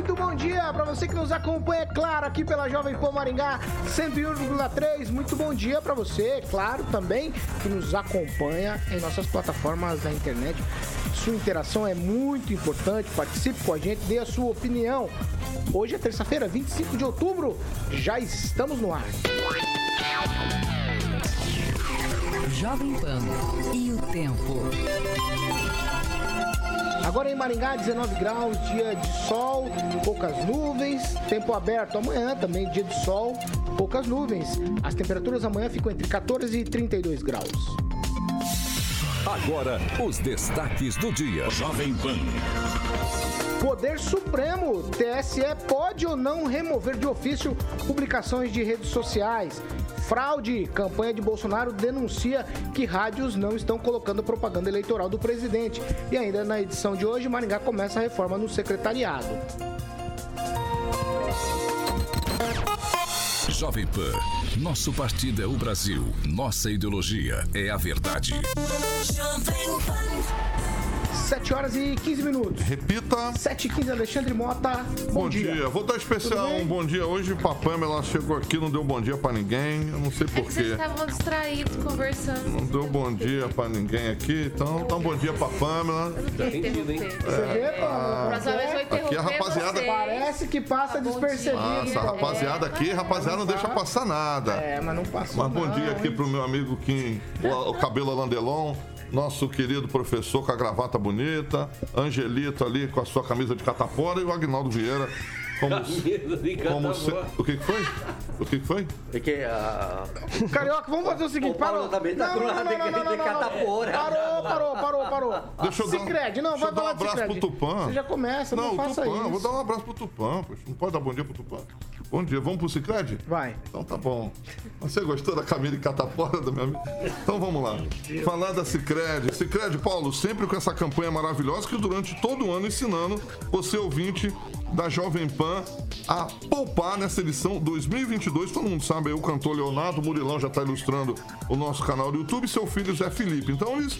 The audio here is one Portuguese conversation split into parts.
Muito bom dia para você que nos acompanha, é claro, aqui pela Jovem Pan Maringá 101,3. Muito bom dia para você, claro, também que nos acompanha em nossas plataformas da internet. Sua interação é muito importante, participe com a gente, dê a sua opinião. Hoje é terça-feira, 25 de outubro, já estamos no ar. Jovem Pan e o tempo. Agora em Maringá, 19 graus, dia de sol, poucas nuvens, tempo aberto amanhã também, dia de sol, poucas nuvens. As temperaturas amanhã ficam entre 14 e 32 graus. Agora, os destaques do dia. Jovem Pan. Poder Supremo, TSE pode ou não remover de ofício publicações de redes sociais. Fraude, campanha de Bolsonaro denuncia que rádios não estão colocando propaganda eleitoral do presidente. E ainda na edição de hoje, Maringá começa a reforma no secretariado. Jovem Pan. Nosso partido é o Brasil. Nossa ideologia é a verdade. Jovem Pan. 7 horas e 15 minutos. Repita. 7 e 15, Alexandre Mota. Bom, bom dia. dia. Vou dar especial um bom dia hoje pra Pamela. Chegou aqui, não deu bom dia pra ninguém. Eu não sei porquê. É vocês estavam distraídos conversando. Não deu bom dia pra ninguém aqui. Então, dá um bom dia pra Pamela. Tá entendido, hein? Você vê, Pamela? Ah, aqui a rapaziada. Você. Parece que passa tá despercebido. Nossa, rapaziada aqui, rapaziada não deixa passar nada. É, mas não passa. Mas bom dia aqui pro meu amigo Kim, o, o cabelo Landelon nosso querido professor com a gravata bonita, Angelito ali com a sua camisa de catapora e o Agnaldo Vieira como, como se, o que, que foi? O que, que foi? Porque a. Uh... Carioca, vamos fazer o seguinte: parou. Também tá não, não, não, não, não, não, catapora. Parou, parou, parou, parou. Deixa eu dar, Cicred, não, vai dar um abraço pro Tupã. Você já começa, não, não faça Tupã, isso. Vou dar um abraço pro Tupã, poxa. Não pode dar bom dia pro Tupã. Bom dia, vamos pro Cicred? Vai. Então tá bom. Você gostou da camisa de catapora do meu amigo? Então vamos lá. Falar da Cicred. Cicred, Paulo, sempre com essa campanha maravilhosa que durante todo o ano ensinando você ouvinte da Jovem Pan a poupar nessa edição 2022. Todo mundo sabe aí, o cantor Leonardo Murilão já está ilustrando o nosso canal do YouTube, seu filho Zé Felipe. Então eles,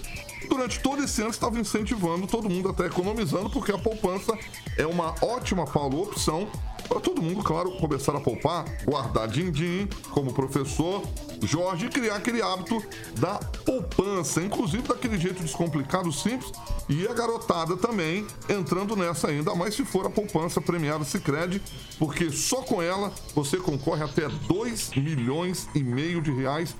durante todo esse ano, estavam incentivando todo mundo até economizando, porque a poupança é uma ótima, Paulo, opção para todo mundo, claro, começar a poupar, guardar din-din, como professor Jorge, criar aquele hábito da poupança, inclusive daquele jeito descomplicado, simples, e a garotada também entrando nessa ainda, mais se for a poupança premiada Sicredi, porque só com ela você concorre até 2 milhões e meio de reais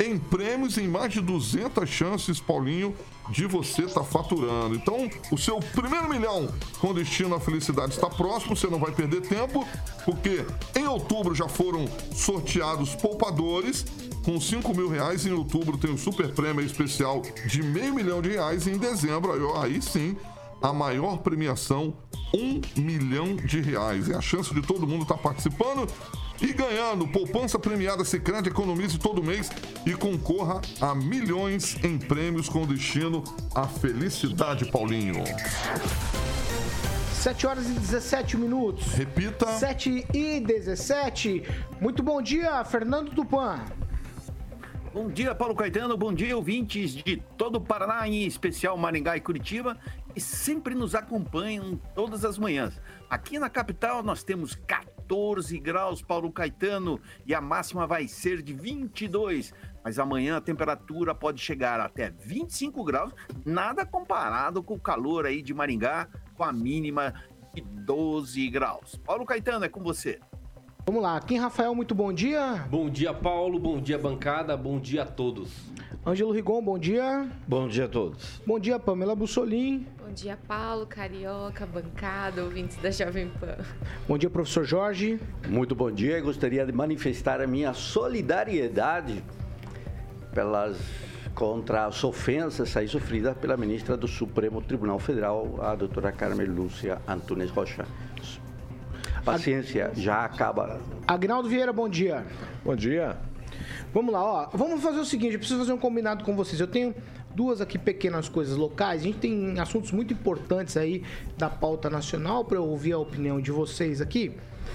em prêmios em mais de 200 chances, Paulinho, de você estar tá faturando. Então, o seu primeiro milhão com destino à felicidade está próximo, você não vai perder tempo, porque em outubro já foram sorteados poupadores com 5 mil reais. Em outubro tem o super prêmio especial de meio milhão de reais. E em dezembro, aí, aí sim, a maior premiação, um milhão de reais. É a chance de todo mundo estar tá participando e ganhando. Poupança premiada Secrete, economize todo mês e concorra a milhões em prêmios com destino à felicidade, Paulinho. 7 horas e 17 minutos. Repita. 7 e 17. Muito bom dia, Fernando Tupan. Bom dia, Paulo Caetano. Bom dia, ouvintes de todo o Paraná, em especial Maringá e Curitiba, e sempre nos acompanham todas as manhãs. Aqui na capital nós temos 14 graus, Paulo Caetano, e a máxima vai ser de 22. Mas amanhã a temperatura pode chegar até 25 graus, nada comparado com o calor aí de Maringá, com a mínima de 12 graus. Paulo Caetano, é com você. Vamos lá, Kim Rafael, muito bom dia. Bom dia, Paulo, bom dia, bancada, bom dia a todos. Ângelo Rigon, bom dia. Bom dia a todos. Bom dia, Pamela Bussolim. Bom dia, Paulo, Carioca, bancada, ouvintes da Jovem Pan. Bom dia, professor Jorge. Muito bom dia. Eu gostaria de manifestar a minha solidariedade pelas contra as ofensas aí sofridas pela ministra do Supremo Tribunal Federal, a doutora Carmen Lúcia Antunes Rocha. paciência já acaba. Agnaldo Vieira, bom dia. Bom dia. Vamos lá, ó. Vamos fazer o seguinte, eu preciso fazer um combinado com vocês. Eu tenho duas aqui pequenas coisas locais. A gente tem assuntos muito importantes aí da pauta nacional para eu ouvir a opinião de vocês aqui.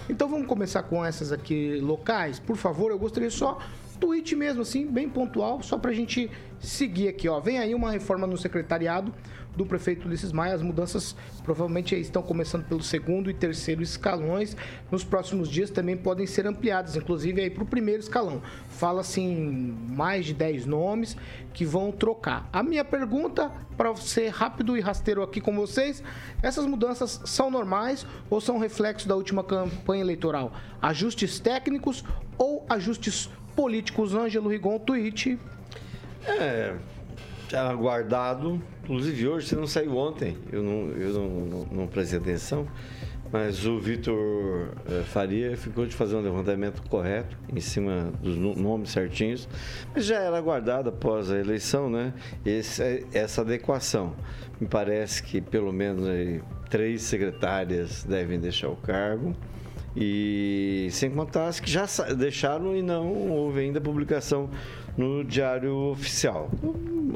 Então vamos começar com essas aqui locais. Por favor, eu gostaria só tweet mesmo assim, bem pontual, só pra gente seguir aqui, ó. Vem aí uma reforma no secretariado do prefeito Ulisses Maia. As mudanças provavelmente estão começando pelo segundo e terceiro escalões. Nos próximos dias também podem ser ampliadas, inclusive aí para o primeiro escalão. Fala-se em mais de 10 nomes que vão trocar. A minha pergunta, para ser rápido e rasteiro aqui com vocês, essas mudanças são normais ou são reflexo da última campanha eleitoral? Ajustes técnicos ou ajustes políticos? Ângelo Rigon, tweet. É, já guardado. Inclusive hoje, você não saiu ontem, eu não, eu não, não, não prestei atenção, mas o Vitor eh, Faria ficou de fazer um levantamento correto em cima dos no- nomes certinhos, mas já era guardado após a eleição, né? Esse- essa adequação. Me parece que pelo menos aí, três secretárias devem deixar o cargo. E sem contar as que já deixaram e não houve ainda publicação no Diário Oficial.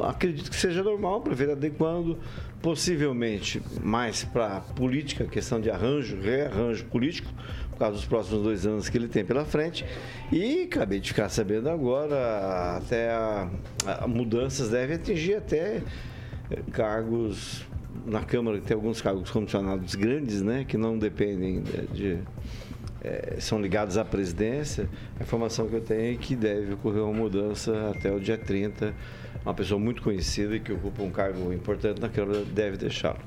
Acredito que seja normal, o prefeito adequando, possivelmente mais para política, questão de arranjo, rearranjo político, por causa dos próximos dois anos que ele tem pela frente. E acabei de ficar sabendo agora, até a, a mudanças devem atingir até cargos na Câmara, tem alguns cargos comissionados grandes, né, que não dependem de, de eh, são ligados à presidência, a informação que eu tenho é que deve ocorrer uma mudança até o dia 30. Uma pessoa muito conhecida e que ocupa um cargo importante na Câmara deve deixá-lo.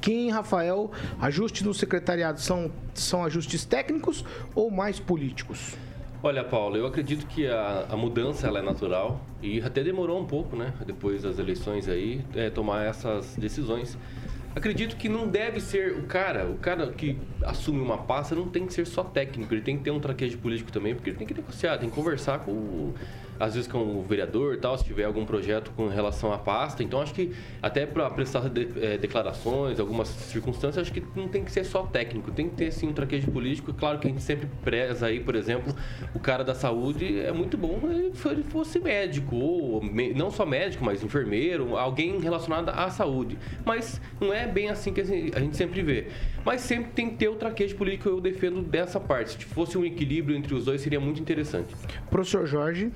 Kim, Rafael, ajustes no secretariado são, são ajustes técnicos ou mais políticos? Olha, Paulo, eu acredito que a, a mudança ela é natural e até demorou um pouco, né? Depois das eleições aí, é, tomar essas decisões. Acredito que não deve ser o cara, o cara que assume uma pasta não tem que ser só técnico, ele tem que ter um traquejo político também, porque ele tem que negociar, tem que conversar com o, às vezes com o vereador tal, se tiver algum projeto com relação à pasta. Então acho que até para prestar de- eh, declarações, algumas circunstâncias, acho que não tem que ser só técnico, tem que ter sim um traquejo político. Claro que a gente sempre preza aí, por exemplo, o cara da saúde é muito bom se ele fosse médico, ou me- não só médico, mas enfermeiro, alguém relacionado à saúde. Mas não é bem assim que a gente sempre vê. Mas sempre tem que ter o traquejo político, eu defendo dessa parte. Se fosse um equilíbrio entre os dois, seria muito interessante. Professor Jorge.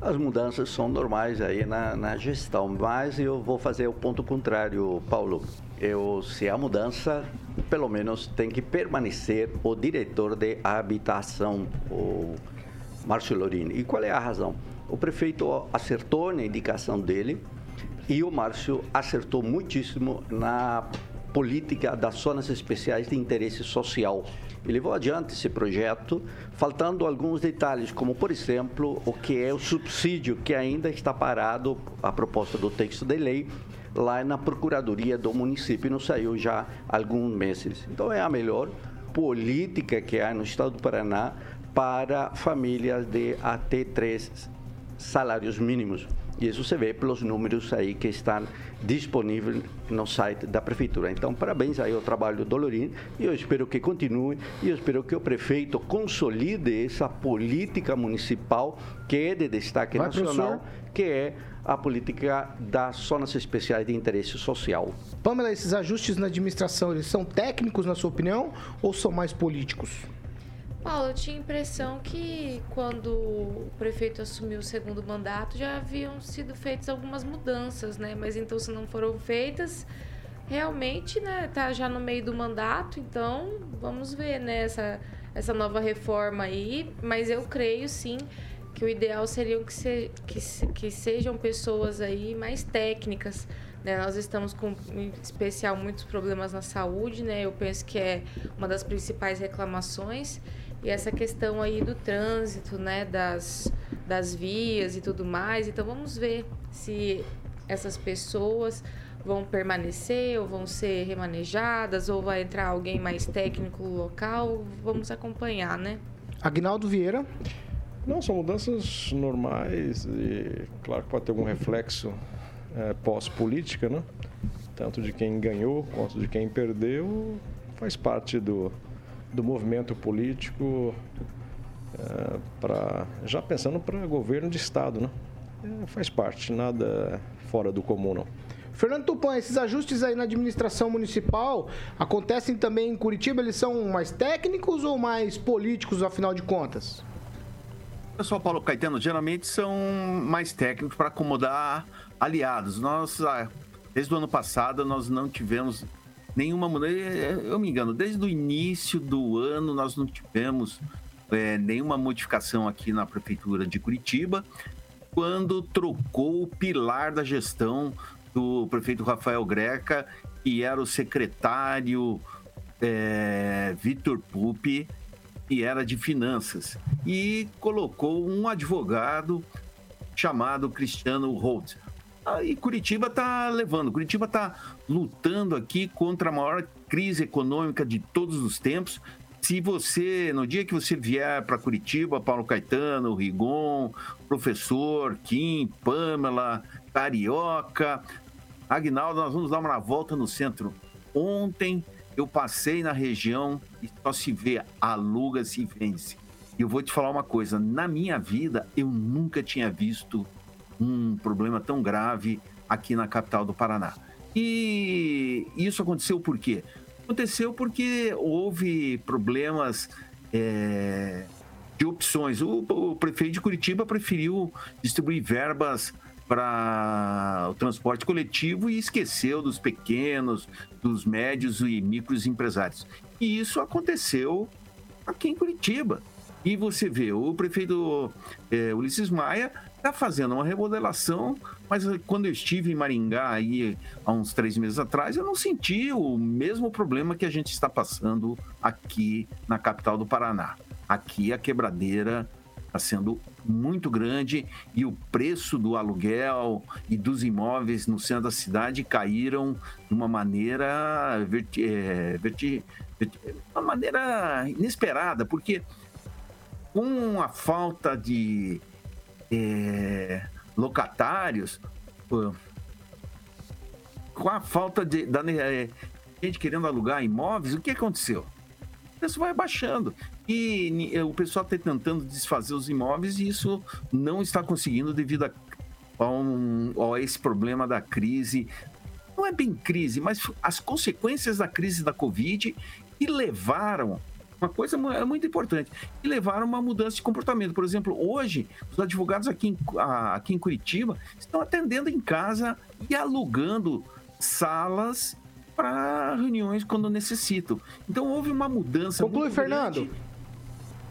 As mudanças são normais aí na, na gestão, mas eu vou fazer o ponto contrário, Paulo. Eu, se a mudança, pelo menos tem que permanecer o diretor de habitação, o Márcio Lorini. E qual é a razão? O prefeito acertou na indicação dele e o Márcio acertou muitíssimo na política das zonas especiais de interesse social. E levou adiante esse projeto, faltando alguns detalhes, como, por exemplo, o que é o subsídio, que ainda está parado, a proposta do texto de lei, lá na Procuradoria do município, não saiu já há alguns meses. Então, é a melhor política que há no estado do Paraná para famílias de até três salários mínimos. E isso se vê pelos números aí que estão disponíveis no site da prefeitura. Então, parabéns aí ao trabalho do Lorim e eu espero que continue e eu espero que o prefeito consolide essa política municipal que é de destaque Vai, nacional, professor. que é a política das zonas especiais de interesse social. Pamela, esses ajustes na administração, eles são técnicos, na sua opinião, ou são mais políticos? Paulo, eu tinha a impressão que quando o prefeito assumiu o segundo mandato já haviam sido feitas algumas mudanças, né? Mas então se não foram feitas, realmente, né, tá já no meio do mandato, então vamos ver, né, essa, essa nova reforma aí, mas eu creio sim que o ideal seria que, se, que, que sejam pessoas aí mais técnicas, né? Nós estamos com, em especial, muitos problemas na saúde, né? Eu penso que é uma das principais reclamações. E essa questão aí do trânsito, né? Das, das vias e tudo mais. Então, vamos ver se essas pessoas vão permanecer ou vão ser remanejadas ou vai entrar alguém mais técnico local. Vamos acompanhar, né? Agnaldo Vieira. Não, são mudanças normais e claro que pode ter algum reflexo eh, pós-política, né? Tanto de quem ganhou quanto de quem perdeu, faz parte do, do movimento político, é, pra, já pensando para governo de Estado, né? É, faz parte, nada fora do comum, não. Fernando Tupan, esses ajustes aí na administração municipal acontecem também em Curitiba? Eles são mais técnicos ou mais políticos, afinal de contas? Pessoal, Paulo Caetano, geralmente são mais técnicos para acomodar aliados. Nós, ah, desde o ano passado, nós não tivemos nenhuma mudança. Eu me engano, desde o início do ano, nós não tivemos é, nenhuma modificação aqui na Prefeitura de Curitiba, quando trocou o pilar da gestão do prefeito Rafael Greca, que era o secretário é, Vitor Pupi, que era de finanças, e colocou um advogado chamado Cristiano Holt. Aí Curitiba está levando, Curitiba está lutando aqui contra a maior crise econômica de todos os tempos. Se você, no dia que você vier para Curitiba, Paulo Caetano, Rigon, professor, Kim, Pamela, Carioca, Agnaldo, nós vamos dar uma volta no centro. Ontem eu passei na região e só se vê aluga-se e vence. E eu vou te falar uma coisa: na minha vida, eu nunca tinha visto um problema tão grave aqui na capital do Paraná. E isso aconteceu por quê? Aconteceu porque houve problemas é, de opções. O, o prefeito de Curitiba preferiu distribuir verbas para o transporte coletivo e esqueceu dos pequenos, dos médios e micros empresários. E isso aconteceu aqui em Curitiba. E você vê, o prefeito é, Ulisses Maia está fazendo uma remodelação, mas quando eu estive em Maringá aí há uns três meses atrás, eu não senti o mesmo problema que a gente está passando aqui na capital do Paraná. Aqui a quebradeira está sendo muito grande e o preço do aluguel e dos imóveis no centro da cidade caíram de uma maneira verti, é, verti, verti, uma maneira inesperada, porque com a falta de é, locatários, com a falta de da, é, gente querendo alugar imóveis, o que aconteceu? O preço vai baixando. E o pessoal está tentando desfazer os imóveis e isso não está conseguindo devido a, a, um, a esse problema da crise. Não é bem crise, mas as consequências da crise da Covid que levaram uma coisa é muito importante, e levaram a uma mudança de comportamento. Por exemplo, hoje, os advogados aqui em, aqui em Curitiba estão atendendo em casa e alugando salas para reuniões quando necessitam. Então houve uma mudança. Conclui, Fernando. Grande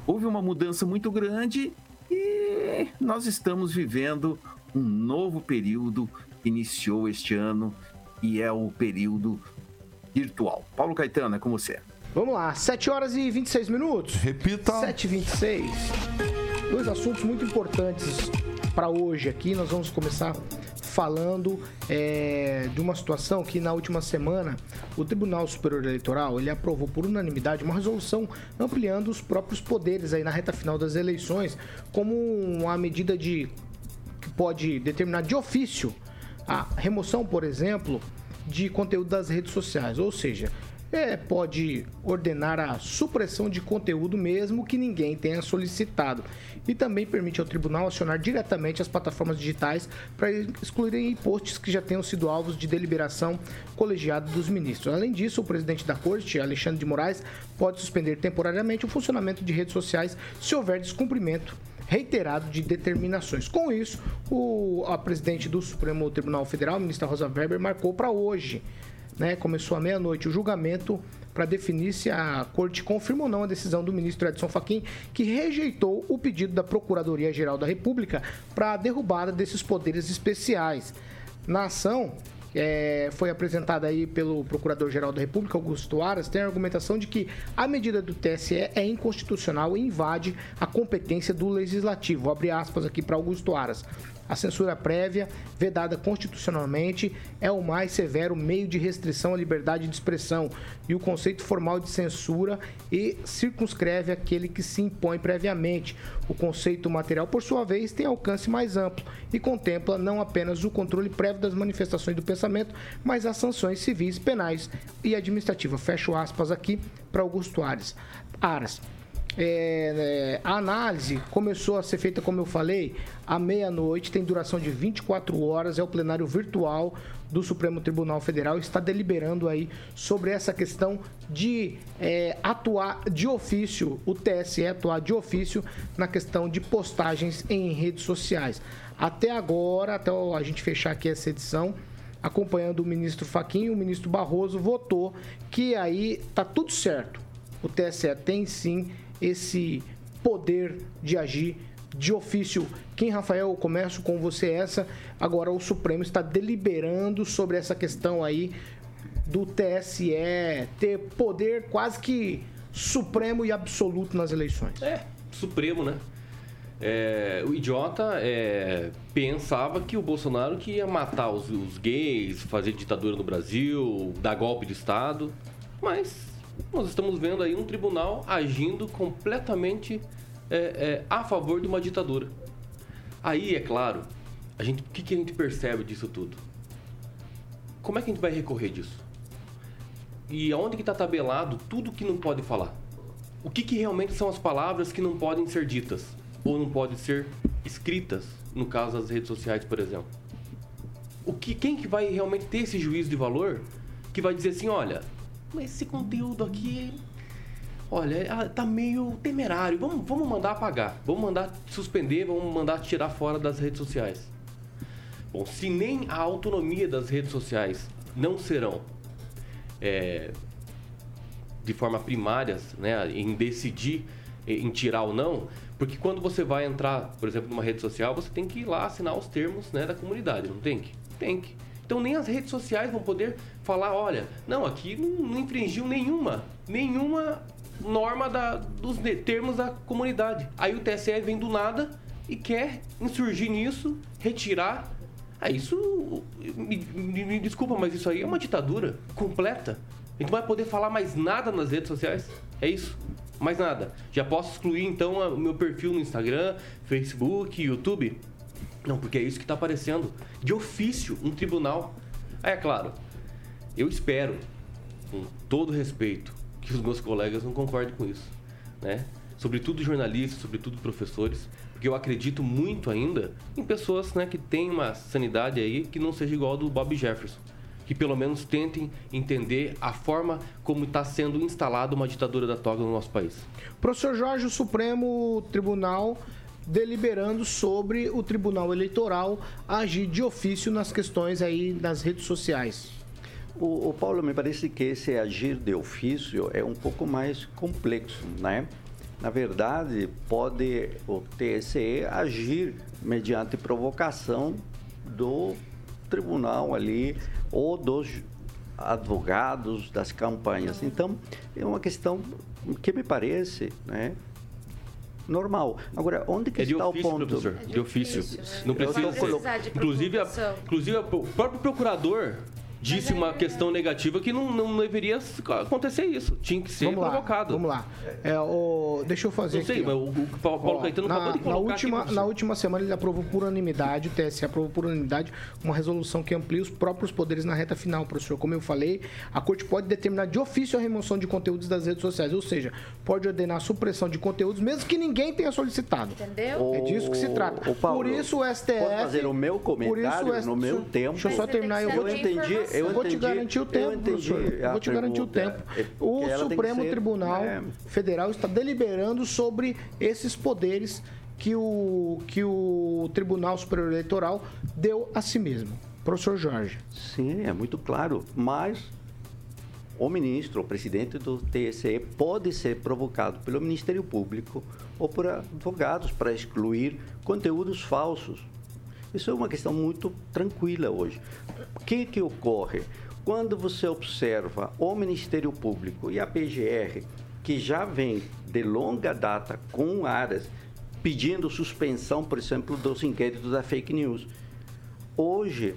houve uma mudança muito grande e nós estamos vivendo um novo período que iniciou este ano e é o período virtual. Paulo Caetano, é com você. Vamos lá, 7 horas e 26 minutos. Repita. 7 e 26. Dois assuntos muito importantes para hoje aqui. Nós vamos começar falando é, de uma situação que na última semana o Tribunal Superior Eleitoral ele aprovou por unanimidade uma resolução ampliando os próprios poderes aí na reta final das eleições, como uma medida de que pode determinar de ofício a remoção, por exemplo, de conteúdo das redes sociais, ou seja, é, pode ordenar a supressão de conteúdo mesmo que ninguém tenha solicitado. E também permite ao tribunal acionar diretamente as plataformas digitais para excluírem posts que já tenham sido alvos de deliberação colegiada dos ministros. Além disso, o presidente da corte, Alexandre de Moraes, pode suspender temporariamente o funcionamento de redes sociais se houver descumprimento reiterado de determinações. Com isso, o, a presidente do Supremo Tribunal Federal, ministra Rosa Weber, marcou para hoje né, começou à meia-noite o julgamento para definir se a corte confirma ou não a decisão do ministro Edson Fachin, que rejeitou o pedido da Procuradoria-Geral da República para a derrubada desses poderes especiais. Na ação, é, foi apresentada aí pelo Procurador-Geral da República, Augusto Aras, tem a argumentação de que a medida do TSE é inconstitucional e invade a competência do Legislativo. Abre aspas aqui para Augusto Aras. A censura prévia, vedada constitucionalmente, é o mais severo meio de restrição à liberdade de expressão e o conceito formal de censura e circunscreve aquele que se impõe previamente. O conceito material, por sua vez, tem alcance mais amplo e contempla não apenas o controle prévio das manifestações do pensamento, mas as sanções civis, penais e administrativas. Fecho aspas aqui para Augusto Aras. Aras. É, é, a análise começou a ser feita, como eu falei, à meia-noite, tem duração de 24 horas, é o plenário virtual do Supremo Tribunal Federal, está deliberando aí sobre essa questão de é, atuar de ofício, o TSE atuar de ofício na questão de postagens em redes sociais. Até agora, até a gente fechar aqui essa edição, acompanhando o ministro Faquinho, o ministro Barroso votou que aí tá tudo certo. O TSE tem sim esse poder de agir de ofício. Quem, Rafael, eu começo com você essa. Agora o Supremo está deliberando sobre essa questão aí do TSE ter poder quase que supremo e absoluto nas eleições. É, supremo, né? É, o idiota é, pensava que o Bolsonaro que ia matar os, os, gays, fazer ditadura no Brasil, dar golpe de Estado, mas nós estamos vendo aí um tribunal agindo completamente é, é, a favor de uma ditadura. Aí, é claro, a gente, o que, que a gente percebe disso tudo? Como é que a gente vai recorrer disso? E aonde que está tabelado tudo que não pode falar? O que, que realmente são as palavras que não podem ser ditas? Ou não podem ser escritas, no caso das redes sociais, por exemplo? O que, quem que vai realmente ter esse juízo de valor que vai dizer assim, olha, esse conteúdo aqui olha, ah, tá meio temerário, vamos, vamos mandar apagar, vamos mandar suspender, vamos mandar tirar fora das redes sociais. Bom, se nem a autonomia das redes sociais não serão é, de forma primárias, né, em decidir em tirar ou não, porque quando você vai entrar, por exemplo, numa rede social, você tem que ir lá assinar os termos né, da comunidade, não tem que? Tem que. Então nem as redes sociais vão poder falar, olha, não, aqui não, não infringiu nenhuma, nenhuma norma da, dos termos da comunidade. Aí o TSE vem do nada e quer insurgir nisso, retirar. Ah, isso. Me, me, me, desculpa, mas isso aí é uma ditadura completa. A gente não vai poder falar mais nada nas redes sociais. É isso. Mais nada. Já posso excluir então o meu perfil no Instagram, Facebook, YouTube? Não, porque é isso que está aparecendo. De ofício, um tribunal. Aí é claro, eu espero, com todo respeito, que os meus colegas não concordem com isso, né? Sobretudo jornalistas, sobretudo professores, porque eu acredito muito ainda em pessoas né, que têm uma sanidade aí que não seja igual ao do Bob Jefferson. Que pelo menos tentem entender a forma como está sendo instalada uma ditadura da toga no nosso país. Professor Jorge, o Supremo Tribunal deliberando sobre o Tribunal Eleitoral agir de ofício nas questões aí nas redes sociais. O, o, Paulo, me parece que esse agir de ofício é um pouco mais complexo, né? Na verdade, pode o TSE agir mediante provocação do tribunal ali ou dos advogados das campanhas. Então, é uma questão que me parece, né? Normal. Agora, onde que é está ofício, o ponto? Professor, de ofício. Não precisa ser. Inclusive, a, inclusive, o próprio procurador disse uma questão negativa que não, não deveria acontecer isso. Tinha que ser vamos provocado. Lá, vamos lá. É, o, deixa eu fazer não sei, aqui. Mas o, o Paulo ó, Caetano na, acabou de na última, aqui, na última semana ele aprovou por unanimidade, o TSE aprovou por unanimidade uma resolução que amplia os próprios poderes na reta final, professor. Como eu falei, a corte pode determinar de ofício a remoção de conteúdos das redes sociais, ou seja, pode ordenar a supressão de conteúdos mesmo que ninguém tenha solicitado. Entendeu? É disso que se trata. Paulo, por isso o STF. Pode fazer o meu comentário por isso, no meu tempo. Deixa eu só terminar. Eu vou, eu entendi, eu, vou te entendi, garantir o tempo, eu professor. Eu vou te garantir o tempo. É, O tem que Supremo ser, Tribunal né, Federal está deliberando sobre esses poderes que o, que o Tribunal Superior Eleitoral deu a si mesmo. Professor Jorge. Sim, é muito claro. Mas o ministro, o presidente do TSE, pode ser provocado pelo Ministério Público ou por advogados para excluir conteúdos falsos. Isso é uma questão muito tranquila hoje. O que, que ocorre? Quando você observa o Ministério Público e a PGR, que já vem de longa data com áreas pedindo suspensão, por exemplo, dos inquéritos da fake news. Hoje,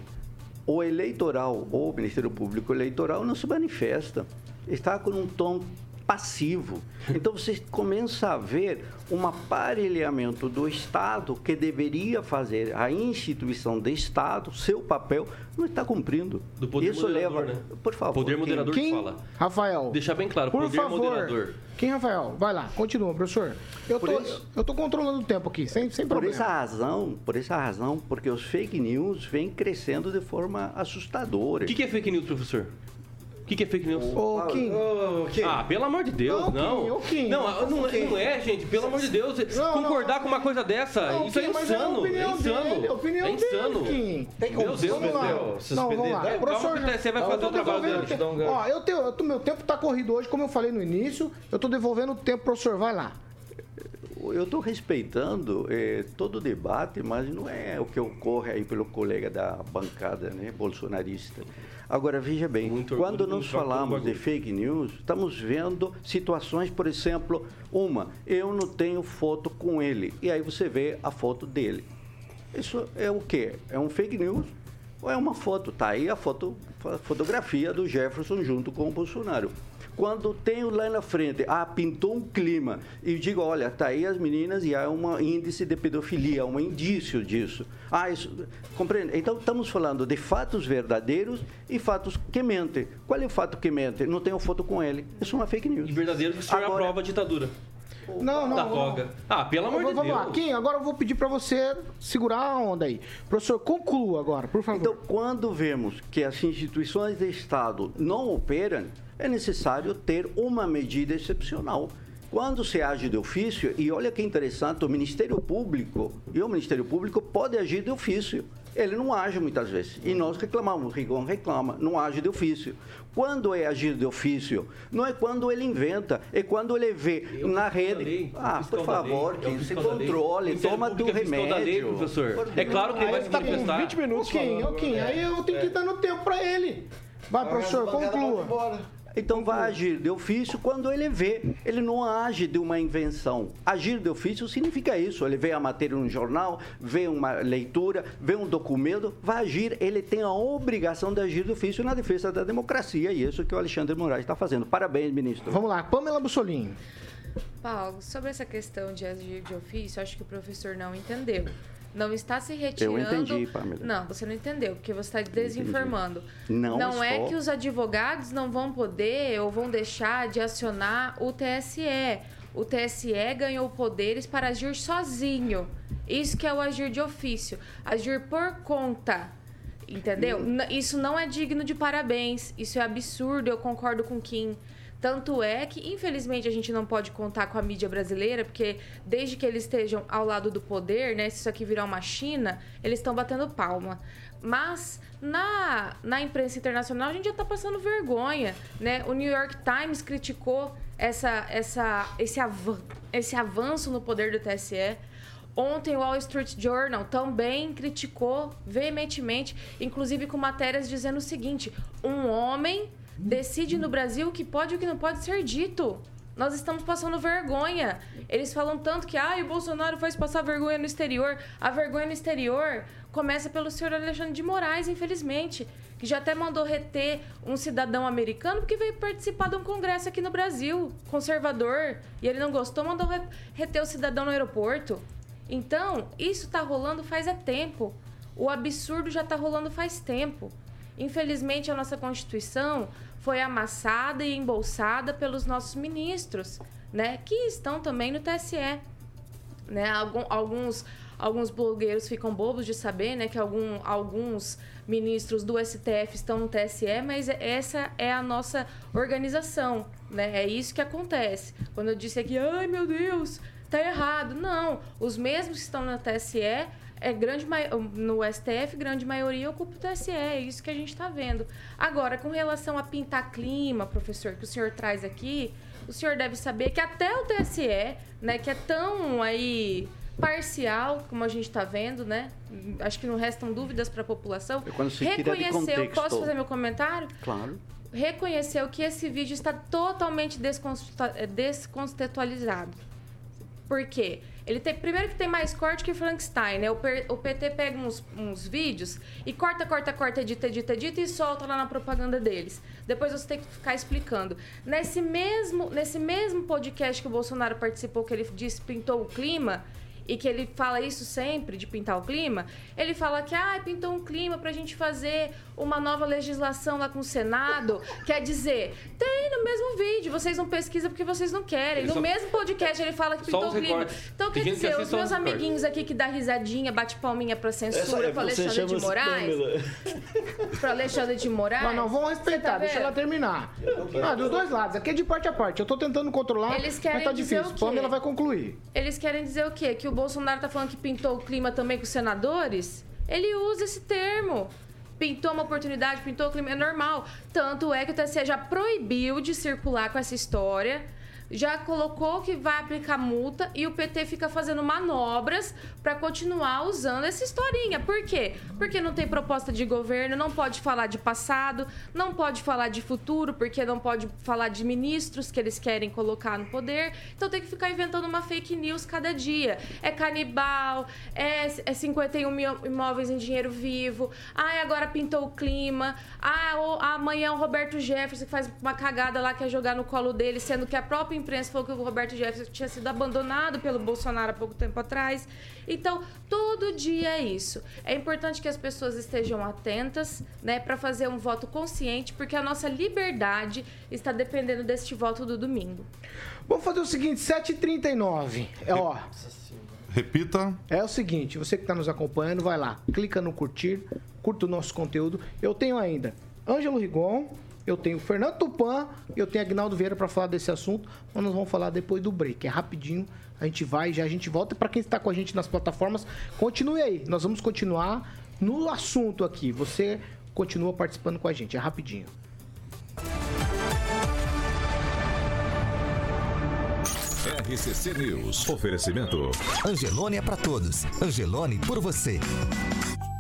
o eleitoral, ou o Ministério Público Eleitoral, não se manifesta. Está com um tom passivo. Então você começa a ver um aparelhamento do Estado que deveria fazer a instituição de Estado, seu papel, não está cumprindo. Do poder Isso moderador, leva, né? por favor. Poder quem- moderador Quem? que fala. Rafael. Deixar bem claro, Por poder favor. moderador. Quem, Rafael? Vai lá, continua, professor. Eu Por tô, isso- eu tô controlando o tempo aqui, sem, sem Por problema. essa razão, por essa razão, porque os fake news vêm crescendo de forma assustadora. O que, que é fake news, professor? O que, que é fake news? Ô, Kim. Ah, pelo amor de Deus, Não, não. Kim, ô, Kim. Não, não, é- não é, gente. Pelo amor de Deus. Não, concordar não. com uma coisa dessa, Não, isso é Kim, mas é a insano. É opinião insano. dele, a opinião é insano. dele, Kim. Tem como Meu Deus, Vamos lá. meu Não, Deus. vamos lá. Calma Professor, que TSE vai eu fazer o trabalho devolvendo dele. Ó, eu tenho, eu tô- meu tempo tá corrido hoje, como eu falei no início. Eu tô devolvendo o tempo, professor. Vai lá. Eu estou respeitando eh, todo o debate, mas não é o que ocorre aí pelo colega da bancada né, bolsonarista. Agora, veja bem, Muito quando nós pelo falamos de fake news, estamos vendo situações, por exemplo, uma, eu não tenho foto com ele, e aí você vê a foto dele. Isso é o quê? É um fake news ou é uma foto? Tá aí a foto, a fotografia do Jefferson junto com o Bolsonaro. Quando tenho lá na frente, ah, pintou um clima, e digo, olha, tá aí as meninas e há um índice de pedofilia, um indício disso. Ah, isso, compreende? Então, estamos falando de fatos verdadeiros e fatos que mentem. Qual é o fato que mente? Não tenho foto com ele. Isso é uma fake news. E verdadeiro que o senhor Agora- aprova a ditadura Não, não. da não. toga. Ah, pelo amor Vamos, de vamos Deus. lá. Kim, agora eu vou pedir pra você segurar a onda aí. Professor, conclua agora, por favor. Então, quando vemos que as instituições de Estado não operam, é necessário ter uma medida excepcional. Quando se age de ofício, e olha que interessante, o Ministério Público, e o Ministério Público pode agir de ofício. Ele não age muitas vezes. E nós reclamamos, o Rigon reclama, não age de ofício. Quando é agir de ofício? Não é quando ele inventa, é quando ele vê Eu na fiscal da rede. lei, eu Ah, por lei, favor, eu que se controle, toma teu é fiscal da lei, remédio. professor. É claro que ele vai se tá com manifestar. 20 minutos ô, Kim, aí eu tenho que dar no tempo pra ele. Vai, professor, conclua. Então vai agir de ofício quando ele vê. Ele não age de uma invenção. Agir de ofício significa isso. Ele vê a matéria no jornal, vê uma leitura, vê um documento, vai agir. Ele tem a obrigação de agir de ofício na defesa da democracia. E isso que o Alexandre Moraes está fazendo. Parabéns, ministro. Vamos lá, Pamela Bussolini. Paulo, sobre essa questão de agir de ofício, acho que o professor não entendeu. Não está se retirando. entendi, Pamela. Não, você não entendeu, porque você está desinformando. Não é estou. que os advogados não vão poder ou vão deixar de acionar o TSE. O TSE ganhou poderes para agir sozinho. Isso que é o agir de ofício. Agir por conta. Entendeu? N- Isso não é digno de parabéns. Isso é absurdo. Eu concordo com Kim. Tanto é que, infelizmente, a gente não pode contar com a mídia brasileira, porque desde que eles estejam ao lado do poder, né? Se isso aqui virar uma China, eles estão batendo palma. Mas na, na imprensa internacional a gente já está passando vergonha, né? O New York Times criticou essa, essa, esse, avan- esse avanço no poder do TSE. Ontem o Wall Street Journal também criticou veementemente, inclusive com matérias dizendo o seguinte: um homem decide no Brasil o que pode e o que não pode ser dito. Nós estamos passando vergonha. Eles falam tanto que ah, o Bolsonaro faz passar vergonha no exterior. A vergonha no exterior começa pelo senhor Alexandre de Moraes, infelizmente, que já até mandou reter um cidadão americano porque veio participar de um congresso aqui no Brasil, conservador, e ele não gostou, mandou re- reter o cidadão no aeroporto. Então, isso tá rolando faz é tempo. O absurdo já tá rolando faz tempo. Infelizmente, a nossa Constituição foi amassada e embolsada pelos nossos ministros, né? Que estão também no TSE. Né? Algum- alguns, alguns blogueiros ficam bobos de saber né, que algum, alguns ministros do STF estão no TSE, mas essa é a nossa organização. Né? É isso que acontece. Quando eu disse aqui, ai meu Deus, tá errado. Não, os mesmos que estão no TSE, é grande, no STF, grande maioria ocupa o TSE. É isso que a gente está vendo. Agora, com relação a pintar clima, professor, que o senhor traz aqui, o senhor deve saber que até o TSE, né, que é tão aí parcial, como a gente está vendo, né? Acho que não restam dúvidas para a população. Reconheceu, posso fazer meu comentário? Claro. Reconheceu que esse vídeo está totalmente descontextualizado. Por quê? Ele tem, primeiro que tem mais corte que Frankenstein, né? O, per- o PT pega uns, uns vídeos e corta, corta, corta, edita, edita, edita e solta lá na propaganda deles. Depois você tem que ficar explicando. Nesse mesmo, nesse mesmo podcast que o Bolsonaro participou, que ele disse pintou o clima, e que ele fala isso sempre, de pintar o clima, ele fala que ah, pintou um clima pra gente fazer uma nova legislação lá com o Senado. Quer dizer, tem no mesmo vídeo, vocês não pesquisam porque vocês não querem. Ele No só- mesmo podcast ele fala que pintou o clima. Então, quer que dizer, assiste os meus amiguinhos aqui que dá risadinha, bate palminha pra censura, é, pra Alexandre de Moraes. Pra Alexandre de Moraes. Mas não, vamos Você respeitar, tá deixa ela terminar. Não, dos dois lados, aqui é de parte a parte. Eu tô tentando controlar, Eles querem mas tá dizer difícil. o quê? Pamela vai concluir. Eles querem dizer o quê? Que o Bolsonaro tá falando que pintou o clima também com os senadores? Ele usa esse termo. Pintou uma oportunidade, pintou o clima, é normal. Tanto é que o TSE já proibiu de circular com essa história. Já colocou que vai aplicar multa e o PT fica fazendo manobras para continuar usando essa historinha. Por quê? Porque não tem proposta de governo, não pode falar de passado, não pode falar de futuro, porque não pode falar de ministros que eles querem colocar no poder. Então tem que ficar inventando uma fake news cada dia. É canibal, é, é 51 mil imóveis em dinheiro vivo. Ah, agora pintou o clima. Ah, amanhã o Roberto Jefferson que faz uma cagada lá, quer jogar no colo dele, sendo que a própria imprensa falou que o Roberto Jefferson tinha sido abandonado pelo Bolsonaro há pouco tempo atrás. Então, todo dia é isso. É importante que as pessoas estejam atentas, né, para fazer um voto consciente, porque a nossa liberdade está dependendo deste voto do domingo. Vamos fazer o seguinte, 7h39. É, ó, Repita. é o seguinte, você que está nos acompanhando, vai lá, clica no curtir, curta o nosso conteúdo. Eu tenho ainda Ângelo Rigon, eu tenho Fernando Tupan e eu tenho Agnaldo Vieira para falar desse assunto, mas nós vamos falar depois do break. É rapidinho, a gente vai, já a gente volta. Para quem está com a gente nas plataformas, continue aí. Nós vamos continuar no assunto aqui. Você continua participando com a gente, é rapidinho. RCC News. Oferecimento. Angelone é pra todos. Angelone por você.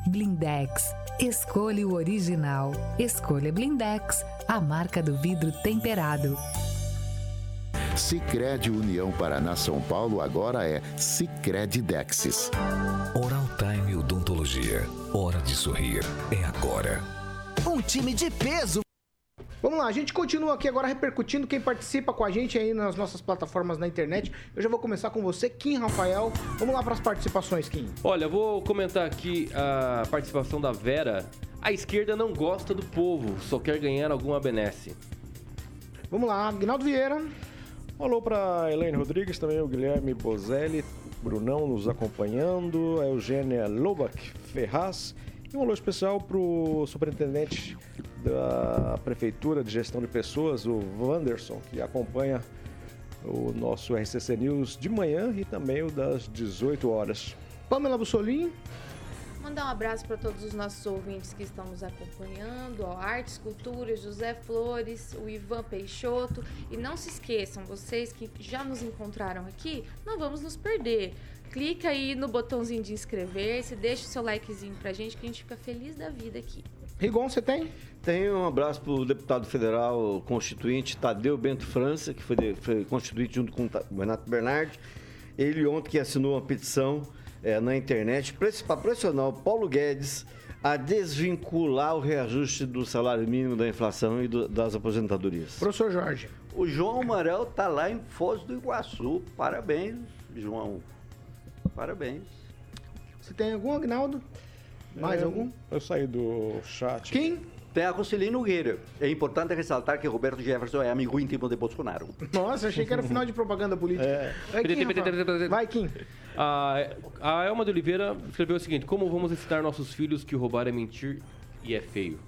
Blindex. Escolha o original. Escolha Blindex, a marca do vidro temperado. Sicredi União Paraná São Paulo agora é Sicredi Dexis. Oral Time Odontologia. Hora de sorrir. É agora. Um time de peso. Vamos lá, a gente continua aqui agora repercutindo quem participa com a gente aí nas nossas plataformas na internet. Eu já vou começar com você, Kim Rafael. Vamos lá para as participações, Kim. Olha, eu vou comentar aqui a participação da Vera. A esquerda não gosta do povo, só quer ganhar alguma benesse. Vamos lá, Agnaldo Vieira. Alô para Elaine Rodrigues, também o Guilherme Bozelli, Brunão nos acompanhando, a Eugênia Lobach Ferraz e um alô especial para o superintendente da Prefeitura de Gestão de Pessoas, o Wanderson, que acompanha o nosso RCC News de manhã e também o das 18 horas. Pamela Bussolini. Mandar um abraço para todos os nossos ouvintes que estão nos acompanhando, ó, Artes, Culturas, José Flores, o Ivan Peixoto. E não se esqueçam, vocês que já nos encontraram aqui, não vamos nos perder. Clica aí no botãozinho de inscrever-se, deixa o seu likezinho pra gente que a gente fica feliz da vida aqui. Rigon, você tem? Tenho um abraço para o deputado federal constituinte Tadeu Bento França, que foi, de- foi constituinte junto com o Renato Bernardi. Ele ontem que assinou uma petição eh, na internet para pressionar o Paulo Guedes a desvincular o reajuste do salário mínimo da inflação e do- das aposentadorias. Professor Jorge. O João Amarelo tá lá em Foz do Iguaçu. Parabéns, João. Parabéns. Você tem algum, Agnaldo? Mais É, algum? Eu saí do chat. Quem? Tem a Roseli Nogueira. É importante ressaltar que Roberto Jefferson é amigo íntimo de Bolsonaro. Nossa, achei que era final de propaganda política. Vai, Kim. Vai, Kim. A, a Elma de Oliveira escreveu o seguinte: Como vamos ensinar nossos filhos que roubar é mentir e é feio?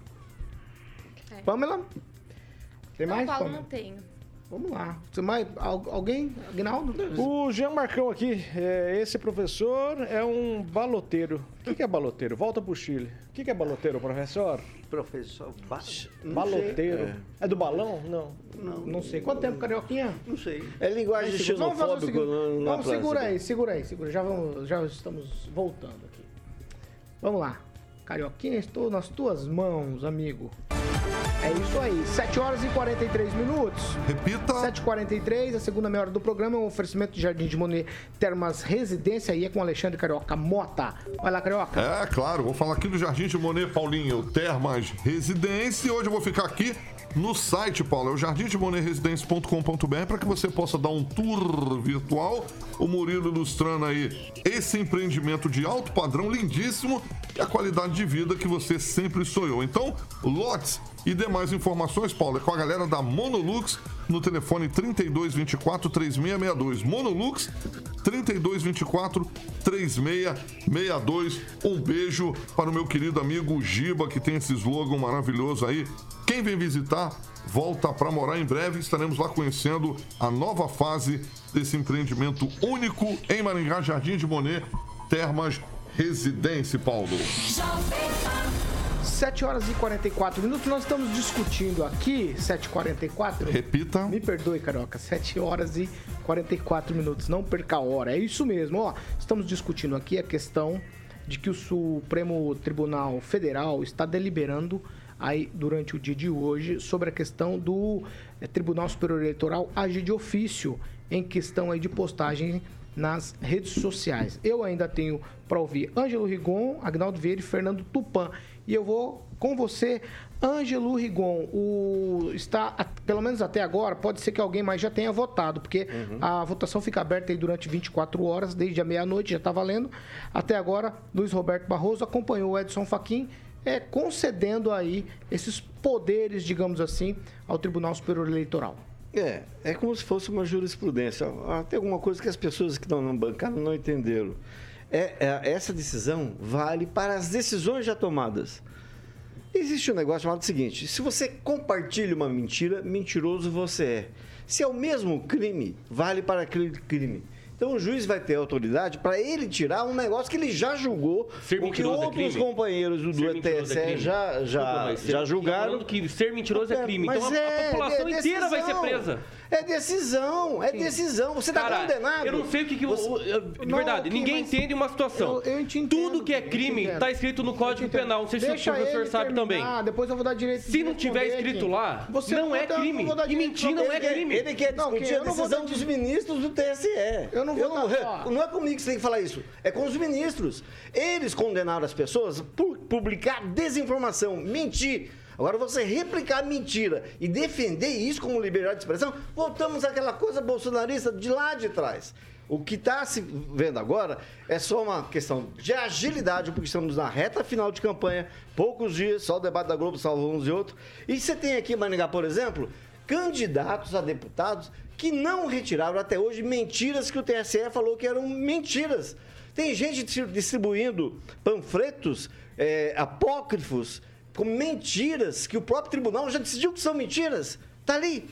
Pamela? Tem mais? São Paulo Pamela? não tenho. Vamos lá. Você mais, al- alguém? Agnaldo? O Jean Marcão aqui, é, esse professor é um baloteiro. O que, que é baloteiro? Volta pro Chile. O que, que é baloteiro, professor? Professor Ba- Baloteiro. sei. É. do balão? Não. Não, Não sei. Quanto tempo, Carioquinha? não sei. É linguagem Vamos xenofóbica não Vamos, segura aí, segura aí, segura. Já, vamos, já estamos voltando aqui. Vamos lá. Carioquinha, estou nas tuas mãos, amigo. É isso aí, 7 horas e 43 minutos. Repita. 7h43, a segunda meia hora do programa é um oferecimento de Jardim de Monet Termas Residência e é com Alexandre Carioca Mota. Vai lá, Carioca. É, claro, vou falar aqui do Jardim de Monet, Paulinho, Termas Residência. E hoje eu vou ficar aqui no site, Paulo, é o jardimdemonerresidência.com.br para que você possa dar um tour virtual. O Murilo ilustrando aí esse empreendimento de alto padrão, lindíssimo, e a qualidade de vida que você sempre sonhou. Então, lotes e demais informações, Paulo, é com a galera da Monolux no telefone 3224 3662. Monolux 3224 3662. Um beijo para o meu querido amigo Giba, que tem esse slogan maravilhoso aí. Quem vem visitar, volta para morar em breve. Estaremos lá conhecendo a nova fase desse empreendimento único em Maringá, Jardim de Monet, Termas Residência, Paulo. 7 horas e 44 minutos, nós estamos discutindo aqui, 7h44. Repita. Me perdoe, Carioca, 7 horas e 44 minutos, não perca a hora. É isso mesmo, ó. Estamos discutindo aqui a questão de que o Supremo Tribunal Federal está deliberando aí durante o dia de hoje sobre a questão do eh, Tribunal Superior Eleitoral agir de ofício em questão aí de postagem nas redes sociais. Eu ainda tenho para ouvir Ângelo Rigon, Agnaldo Vieira e Fernando Tupan. E eu vou com você, Ângelo Rigon. O, está, pelo menos até agora, pode ser que alguém mais já tenha votado, porque a votação fica aberta aí durante 24 horas, desde a meia-noite, já está valendo. Até agora, Luiz Roberto Barroso acompanhou o Edson Fachin, é, concedendo aí esses poderes, digamos assim, ao Tribunal Superior Eleitoral. É, é como se fosse uma jurisprudência. Ah, Tem alguma coisa que as pessoas que estão na bancada não entenderam. É, é, essa decisão vale para as decisões já tomadas. Existe um negócio chamado seguinte: se você compartilha uma mentira, mentiroso você é. Se é o mesmo crime, vale para aquele crime. Então o juiz vai ter autoridade para ele tirar um negócio que ele já julgou, Ser o que é outros crime? companheiros do, Ser mentiroso é já, Desculpa, já, já tá julgaram. que ser mentiroso é crime. Então a- a é, população é inteira vai ser presa. É decisão, é decisão. Você está condenado. Eu não sei o que. que eu- de Não, verdade, ninguém entende uma situação. eu- eu te entendo, Tudo que é crime está escrito no Código Penal. Não sei se o professor sabe também. terminar, Depois eu vou dar direito Se não tiver escrito lá, Você não é crime. E mentir não você. é crime. Ele quer discutir a eu não vou decisão dar dos ministros do TSE. Eu não vou não é comigo que você tem que falar isso. É com os ministros. Eles condenaram as pessoas por publicar desinformação, mentir. Agora, você replicar mentira e defender isso como liberdade de expressão, voltamos àquela coisa bolsonarista de lá de trás. O que está se vendo agora é só uma questão de agilidade, porque estamos na reta final de campanha, poucos dias, só o debate da Globo salvou uns e outros. E você tem aqui em por exemplo, candidatos a deputados que não retiraram até hoje mentiras que o TSE falou que eram mentiras. Tem gente distri- distribuindo panfletos é, apócrifos com mentiras que o próprio tribunal já decidiu que são mentiras. Tá ali,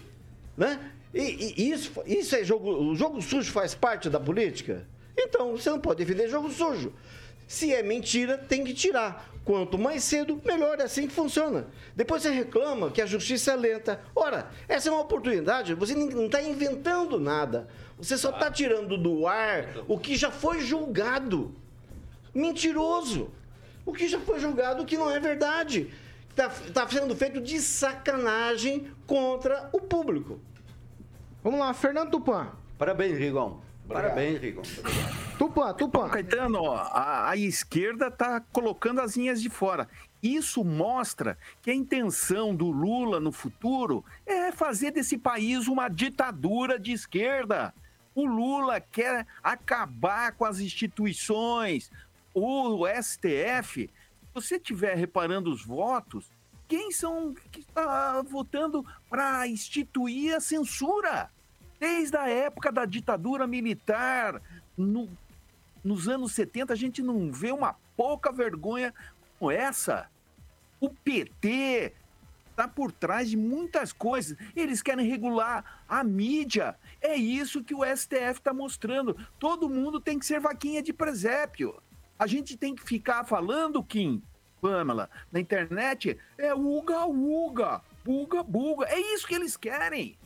né? E, e isso, isso é jogo. O jogo sujo faz parte da política? Então, você não pode defender jogo sujo. Se é mentira, tem que tirar. Quanto mais cedo, melhor. É assim que funciona. Depois você reclama que a justiça é lenta. Ora, essa é uma oportunidade. Você não está inventando nada. Você só está tirando do ar o que já foi julgado. Mentiroso. O que já foi julgado que não é verdade. Está tá sendo feito de sacanagem contra o público. Vamos lá, Fernando Tupan. Parabéns, Rigon. Parabéns, Rigon. Tupan, Tupan. Caetano, ó, a, a esquerda está colocando as linhas de fora. Isso mostra que a intenção do Lula no futuro é fazer desse país uma ditadura de esquerda. O Lula quer acabar com as instituições. O STF, se você estiver reparando os votos, quem são que está votando para instituir a censura? Desde a época da ditadura militar, no- nos anos 70, a gente não vê uma pouca vergonha como essa. O PT está por trás de muitas coisas. Eles querem regular a mídia. É isso que o STF está mostrando. Todo mundo tem que ser vaquinha de presépio. A gente tem que ficar falando, Kim, Pamela, na internet, é uga, uga, buga, buga. É isso que eles querem.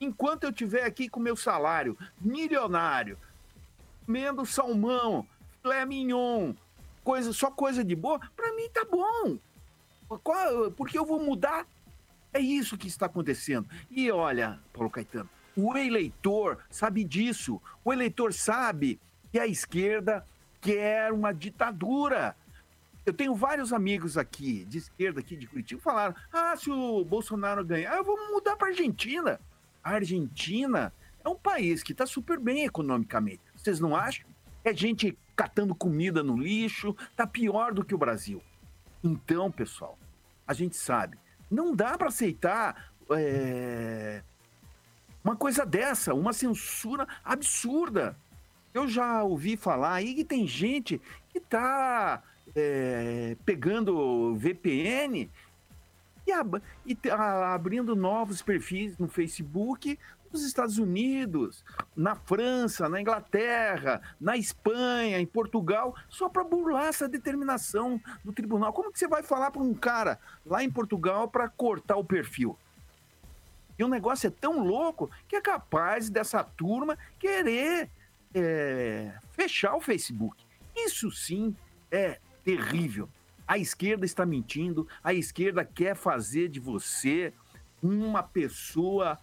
Enquanto eu estiver aqui com meu salário milionário, comendo salmão, filé mignon, coisa, só coisa de boa, pra mim tá bom. Porque eu vou mudar É isso que está acontecendo. E olha, Paulo Caetano, o eleitor sabe disso. O eleitor sabe que a esquerda quer uma ditadura. Eu tenho vários amigos aqui de esquerda, aqui de Curitiba, falaram: ah, se o Bolsonaro ganhar, vou mudar para Argentina. A Argentina é um país que está super bem economicamente. Vocês não acham? É gente catando comida no lixo, tá pior do que o Brasil. Então, pessoal, a gente sabe, não dá para aceitar é, uma coisa dessa, uma censura absurda. Eu já ouvi falar aí que tem gente que tá é, pegando VPN e, ab e abrindo novos perfis no Facebook nos Estados Unidos, na França, na Inglaterra, na Espanha, em Portugal, só para burlar essa determinação do tribunal. Como que você vai falar para um cara lá em Portugal para cortar o perfil? E o negócio é tão louco que é capaz dessa turma querer é, fechar o Facebook. Isso sim é terrível. A esquerda está mentindo, a esquerda quer fazer de você uma pessoa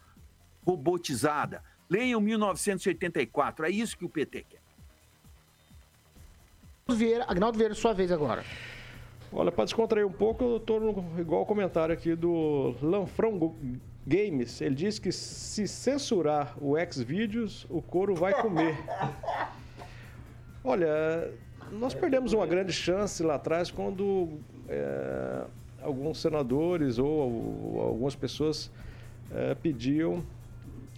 robotizada. Leiam 1984, é isso que o PT quer. Vieira, Agnaldo Vieira, sua vez agora. Olha, para descontrair um pouco, eu tô no, igual o comentário aqui do Lanfrão Games. Ele diz que se censurar o Xvideos, o couro vai comer. Olha, nós perdemos uma grande chance lá atrás quando é, alguns senadores ou, ou algumas pessoas é, pediam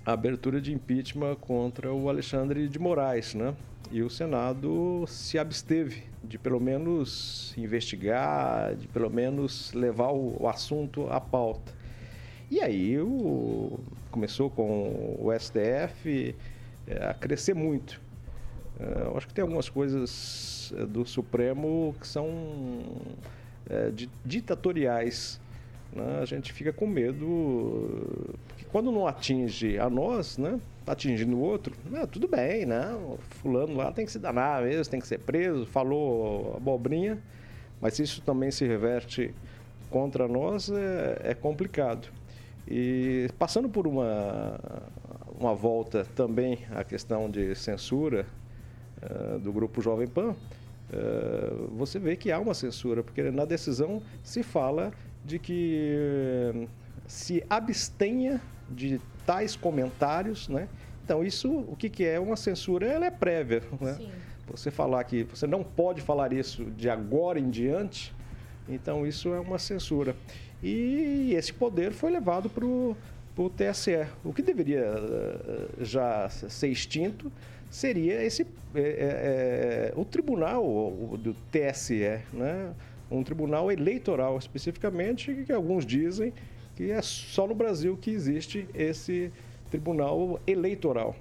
a abertura de impeachment contra o Alexandre de Moraes, né? E o Senado se absteve de pelo menos investigar, de pelo menos levar o, o assunto à pauta. E aí o, começou com o STF é, a crescer muito. É, eu acho que tem algumas coisas é, do Supremo que são ditatoriais. Né? A gente fica com medo quando não atinge a nós, né? Tá atingindo o outro, né? tudo bem, né? Fulano lá tem que se danar mesmo, tem que ser preso, falou abobrinha, mas isso também se reverte contra nós é, é complicado. E passando por uma, uma volta também à questão de censura uh, do grupo Jovem Pan, uh, você vê que há uma censura, porque na decisão se fala de que uh, se abstenha de tais comentários, né? Então, isso, o que, que é uma censura? Ela é prévia, né? Sim. Você falar que você não pode falar isso de agora em diante, então isso é uma censura. E esse poder foi levado para o TSE. O que deveria eh, já ser extinto seria esse é, é, o tribunal do TSE, né? um tribunal eleitoral especificamente, que alguns dizem que é só no Brasil que existe esse tribunal eleitoral.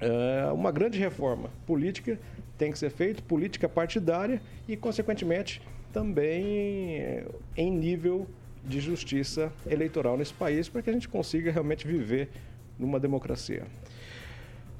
É uma grande reforma política tem que ser feita, política partidária e, consequentemente, também em nível de justiça eleitoral nesse país, para que a gente consiga realmente viver numa democracia.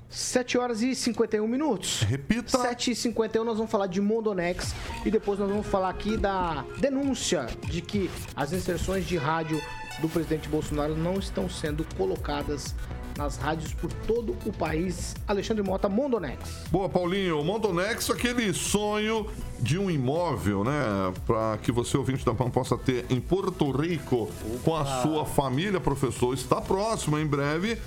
7 horas e 51 minutos. Repita. 7 e 51 nós vamos falar de Mondonex e depois nós vamos falar aqui da denúncia de que as inserções de rádio do presidente Bolsonaro não estão sendo colocadas nas rádios por todo o país. Alexandre Mota, Mondonex. Boa, Paulinho. Mondonex, aquele sonho de um imóvel, né? Para que você, ouvinte da PAN, possa ter em Porto Rico Opa. com a sua família, professor. Está próximo, em breve.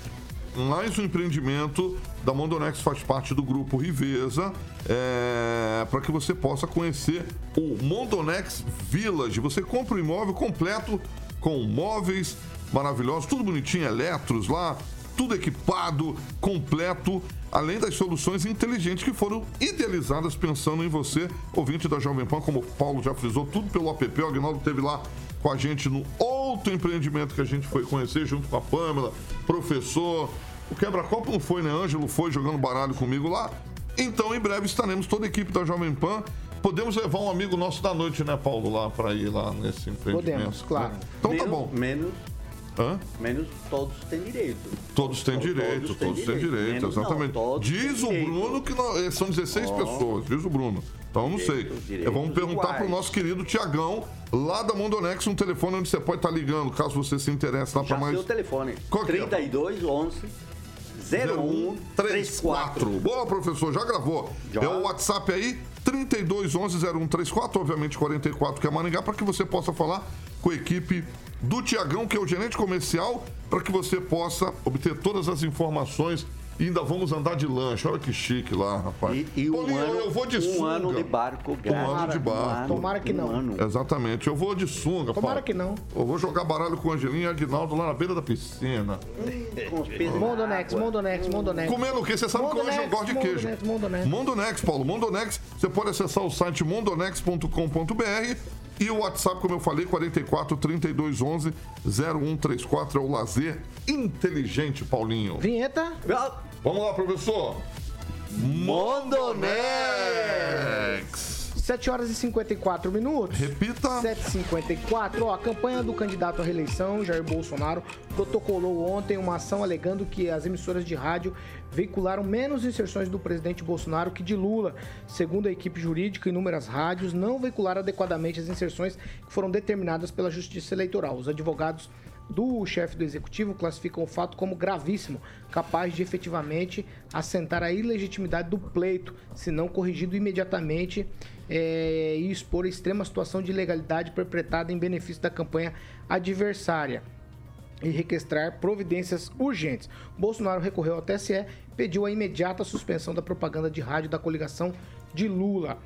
Mais um empreendimento da Mondonex faz parte do grupo Riveza, é, para que você possa conhecer o Mondonex Village. Você compra o imóvel completo com móveis maravilhosos, tudo bonitinho, eletros lá, tudo equipado, completo, além das soluções inteligentes que foram idealizadas pensando em você, ouvinte da Jovem Pan, como o Paulo já frisou, tudo pelo app. O Agnaldo teve lá com a gente no outro empreendimento que a gente foi conhecer, junto com a Pamela, professor. O quebra-copo não foi, né? Ângelo foi jogando baralho comigo lá. Então, em breve estaremos toda a equipe da Jovem Pan podemos levar um amigo nosso da noite, né, Paulo, lá para ir lá nesse empreendimento. Podemos, claro. Né? Então tá bom. Menos. Hã? Menos todos têm direito. Todos têm direito, todos, todos têm direito, direito exatamente. Não, diz o direito. Bruno que não, são 16 oh. pessoas, diz o Bruno. Então não sei. Direito, vamos perguntar para o nosso querido Tiagão lá da Mondonex, um telefone onde você pode estar ligando, caso você se interesse lá para Já mais. o telefone. Qual que é? 32 11 01 34. Boa, professor, já gravou. É o WhatsApp aí, 3211-0134, obviamente 44 que é Maringá, para que você possa falar com a equipe do Tiagão, que é o gerente comercial, para que você possa obter todas as informações. E ainda vamos andar de lanche. Olha que chique lá, rapaz. E, e um, Paulinho, ano, eu vou de um sunga. ano de barco Um grátis. ano de barco. Tomara que não. Um ano. Exatamente. Eu vou de sunga, Tomara Paulo. que não. Eu vou jogar baralho com o Angelinho e Aguinaldo lá na beira da piscina. Com os pesos Mondonex. Mondonex, Mondonex. Comendo o quê? Você sabe que hoje eu gosto de queijo. Mondonex, Mondonex. Mondonex, Paulo. Mondonex, você pode acessar o site mondonex.com.br e o WhatsApp, como eu falei, 44 32 11 0134 é o lazer inteligente, Paulinho. Vinheta. Vamos lá, professor. Mondonex. 7 horas e 54 minutos. Repita. 7h54. Ó, a campanha do candidato à reeleição, Jair Bolsonaro, protocolou ontem uma ação alegando que as emissoras de rádio veicularam menos inserções do presidente Bolsonaro que de Lula. Segundo a equipe jurídica, inúmeras rádios não veicularam adequadamente as inserções que foram determinadas pela Justiça Eleitoral. Os advogados do chefe do executivo classificam o fato como gravíssimo, capaz de efetivamente assentar a ilegitimidade do pleito, se não corrigido imediatamente é, e expor extrema situação de ilegalidade perpetrada em benefício da campanha adversária e requestrar providências urgentes. Bolsonaro recorreu ao TSE e pediu a imediata suspensão da propaganda de rádio da coligação de Lula.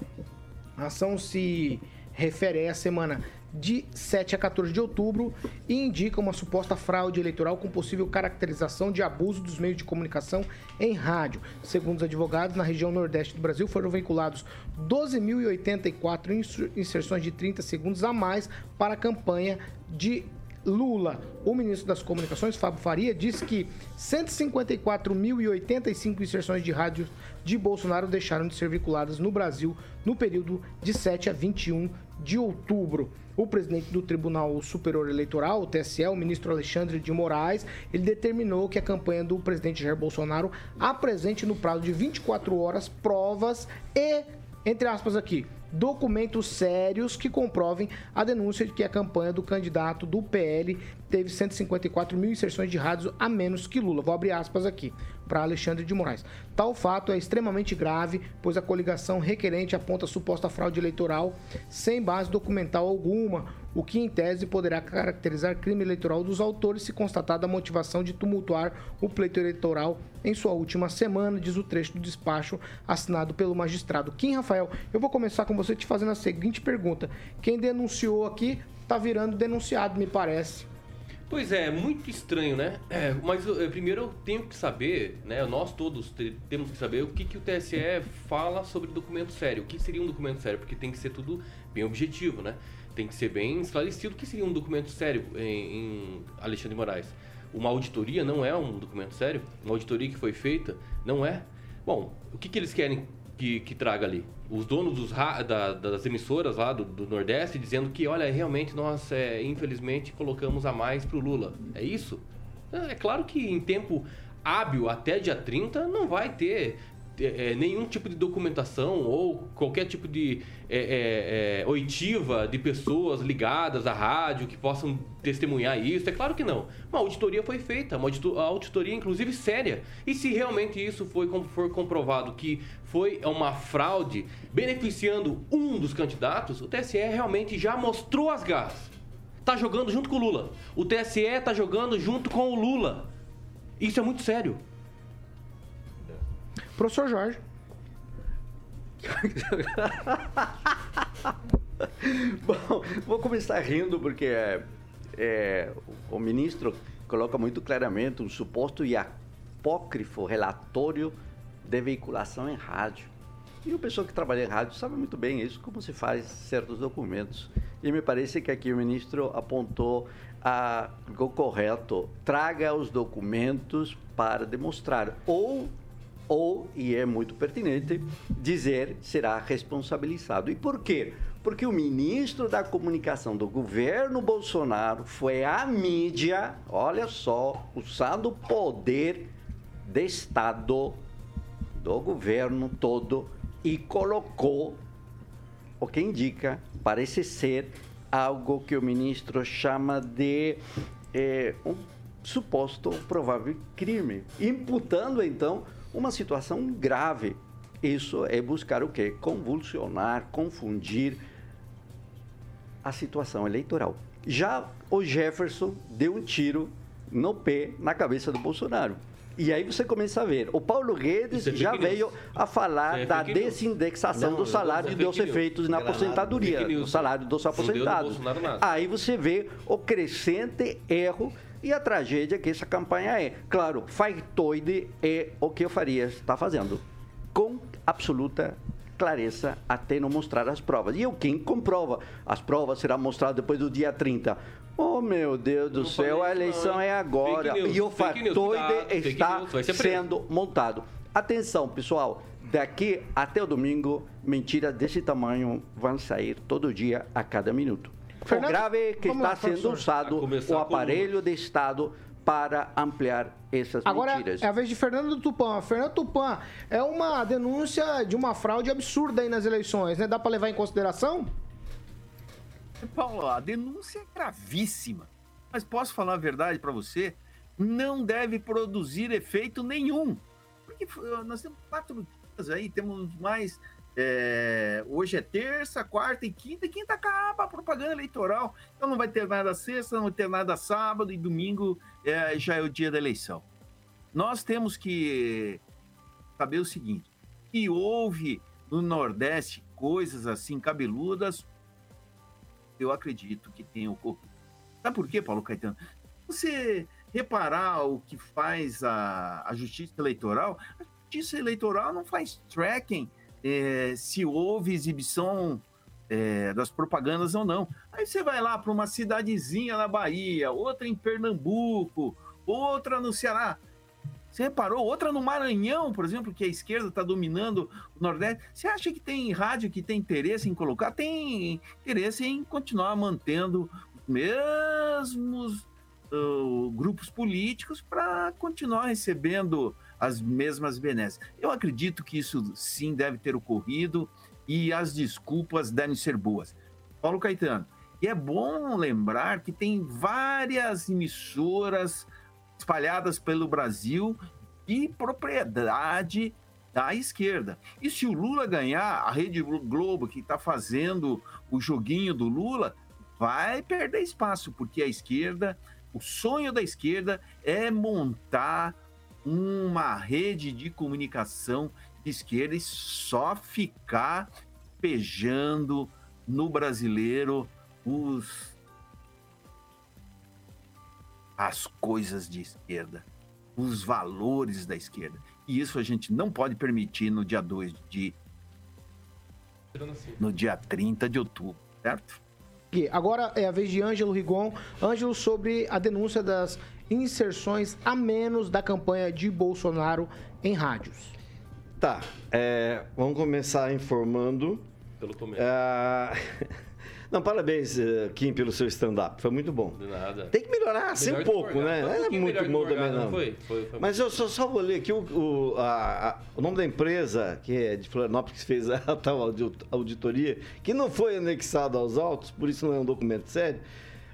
A ação se refere à semana de 7 a 14 de outubro e indica uma suposta fraude eleitoral com possível caracterização de abuso dos meios de comunicação em rádio. Segundo os advogados, na região nordeste do Brasil foram veiculados 12.084 insu- inserções de 30 segundos a mais para a campanha de Lula. O ministro das Comunicações, Fábio Faria, disse que 154.085 inserções de rádio de Bolsonaro deixaram de ser veiculadas no Brasil no período de 7 a 21 de outubro. O presidente do Tribunal Superior Eleitoral, o TSE, o ministro Alexandre de Moraes, ele determinou que a campanha do presidente Jair Bolsonaro apresente no prazo de 24 horas provas e, entre aspas aqui, documentos sérios que comprovem a denúncia de que a campanha do candidato do PL teve 154 mil inserções de rádios a menos que Lula. Vou abrir aspas aqui para Alexandre de Moraes. Tal fato é extremamente grave, pois a coligação requerente aponta suposta fraude eleitoral sem base documental alguma, o que em tese poderá caracterizar crime eleitoral dos autores se constatada a motivação de tumultuar o pleito eleitoral em sua última semana, diz o trecho do despacho assinado pelo magistrado. Kim Rafael, eu vou começar com você te fazendo a seguinte pergunta: quem denunciou aqui está virando denunciado, me parece. Pois é, muito estranho, né? É, mas eh, primeiro eu tenho que saber, né? Nós todos te- temos que saber o que, que o TSE fala sobre documento sério. O que seria um documento sério? Porque tem que ser tudo bem objetivo, né? Tem que ser bem esclarecido o que seria um documento sério em, em Alexandre Moraes. Uma auditoria não é um documento sério? Uma auditoria que foi feita não é? Bom, o que, que eles querem que, que traga ali? Os donos da- das emissoras lá do, do Nordeste dizendo que, olha, realmente nós, é, infelizmente, colocamos a mais pro Lula. É isso? É claro que em tempo hábil até dia 30 não vai ter é, é, nenhum tipo de documentação ou qualquer tipo de é, é, é, oitiva de pessoas ligadas à rádio que possam testemunhar isso. É claro que não. Uma auditoria foi feita, uma audito- auditoria inclusive séria. E se realmente isso foi, for comprovado que foi uma fraude beneficiando um dos candidatos, o TSE realmente já mostrou as garras. Tá jogando junto com o Lula. O TSE tá jogando junto com o Lula. Isso é muito sério. Professor Jorge. Bom, vou começar rindo porque é, é, o ministro coloca muito claramente um suposto e apócrifo relatório de veiculação em rádio. E o pessoal que trabalha em rádio sabe muito bem isso, como se faz certos documentos. E me parece que aqui o ministro apontou a, o correto, traga os documentos para demonstrar. Ou, ou, e é muito pertinente, dizer será responsabilizado. E por quê? Porque o ministro da comunicação do governo Bolsonaro foi à mídia, olha só, usando o poder de Estado do governo todo e colocou o que indica, parece ser, algo que o ministro chama de eh, um suposto provável crime, imputando então uma situação grave. Isso é buscar o quê? Convulsionar, confundir a situação eleitoral. Já o Jefferson deu um tiro no pé, na cabeça do Bolsonaro. E aí você começa a ver. O Paulo Guedes é já veio a falar é da desindexação do salário e é dos fake news. efeitos na aposentadoria, do salário dos aposentados. Aí você vê o crescente erro e a tragédia que essa campanha é. Claro, factoide é o que o Farias está fazendo. Com absoluta clareza até não mostrar as provas. E eu quem comprova? As provas serão mostradas depois do dia 30. Oh, meu Deus do céu, a eleição é agora. News, e o factoide fake está news, sendo montado. Atenção, pessoal. Daqui até o domingo, mentiras desse tamanho vão sair todo dia, a cada minuto. Fernando, o grave é que está lá, sendo usado o aparelho de Estado para ampliar essas Agora mentiras. é a vez de Fernando Tupan. Fernando Tupan, é uma denúncia de uma fraude absurda aí nas eleições, né? Dá pra levar em consideração? Paulo, a denúncia é gravíssima. Mas posso falar a verdade para você? Não deve produzir efeito nenhum. Porque nós temos quatro dias aí, temos mais. é, hoje é terça, quarta e quinta, e quinta acaba a propaganda eleitoral. Então não vai ter nada sexta, não vai ter nada sábado, e domingo é, já é o dia da eleição. Nós temos que saber o seguinte: que houve no Nordeste coisas assim cabeludas, eu acredito que tenha ocorrido. Sabe por quê, Paulo Caetano? Você reparar o que faz a, a Justiça Eleitoral, a Justiça Eleitoral não faz tracking eh, se houve exibição eh, das propagandas ou não. Aí você vai lá para uma cidadezinha na Bahia, outra em Pernambuco, outra no Ceará. Você reparou? Outra no Maranhão, por exemplo, que a esquerda está dominando o Nordeste. Você acha que tem rádio que tem interesse em colocar? Tem interesse em continuar mantendo os mesmos uh, grupos políticos para continuar recebendo as mesmas benesses. Eu acredito que isso sim deve ter ocorrido e as desculpas devem ser boas. Paulo Caetano, e é bom lembrar que tem várias emissoras espalhadas pelo Brasil de propriedade da esquerda. E se o Lula ganhar, a Rede Globo, que está fazendo o joguinho do Lula, vai perder espaço, porque a esquerda, o sonho da esquerda é montar uma rede de comunicação de esquerda e só ficar pejando no brasileiro os as coisas de esquerda, os valores da esquerda. E isso a gente não pode permitir no dia 2 de no dia 30 de outubro, certo? Agora é a vez de Ângelo Rigon. Ângelo, sobre a denúncia das inserções a menos da campanha de Bolsonaro em rádios. Tá, é, vamos começar informando. Pelo começo. Ah, Não, parabéns, eh, Kim, pelo seu stand-up. Foi muito bom. De nada. Tem que melhorar assim Melhor um pouco, Morgado. né? Não é pouquinho muito bom também, não. não foi? Foi- foi Mas eu só, só vou ler aqui o, o, a- a- o nome da empresa, que é de Florianópolis, que fez a tal audi- auditoria, que não foi anexado aos autos, por isso não é um documento sério,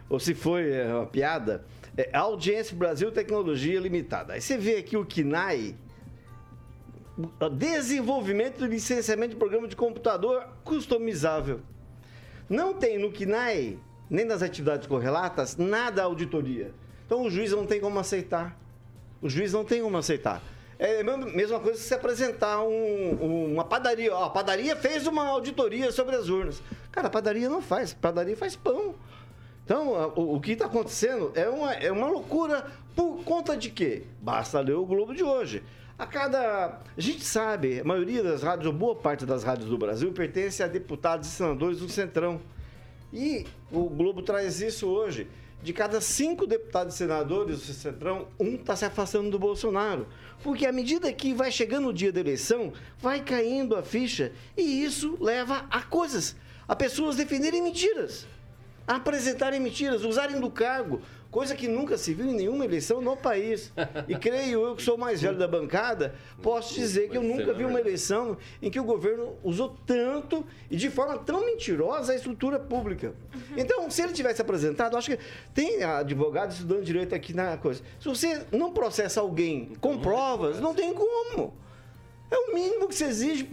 ou se foi é uma piada, é Audiência Brasil Tecnologia Limitada. Aí você vê aqui o KINAI, desenvolvimento e licenciamento de programa de computador customizável. Não tem no KINAI, nem nas atividades correlatas, nada auditoria. Então o juiz não tem como aceitar. O juiz não tem como aceitar. É a mesma- coisa que se apresentar um- um- uma padaria. Ó, a padaria fez uma auditoria sobre as urnas. Cara, a padaria não faz. A padaria faz pão. Então, o, o que está acontecendo é uma, é uma loucura por conta de quê? Basta ler o Globo de hoje. A cada. A gente sabe, a maioria das rádios, ou boa parte das rádios do Brasil, pertence a deputados e senadores do Centrão. E o Globo traz isso hoje. De cada cinco deputados e senadores do Centrão, um está se afastando do Bolsonaro. Porque à medida que vai chegando o dia da eleição, vai caindo a ficha. E isso leva a coisas. A pessoas defenderem mentiras. A apresentarem mentiras, usarem do cargo coisa que nunca se viu em nenhuma eleição no país. E creio eu que sou o mais velho da bancada, posso dizer que eu nunca vi uma eleição em que o governo usou tanto e de forma tão mentirosa a estrutura pública. Então, se ele tivesse apresentado, acho que tem advogado estudando direito aqui na coisa. Se você não processa alguém com provas, não tem como. É o mínimo que se exige.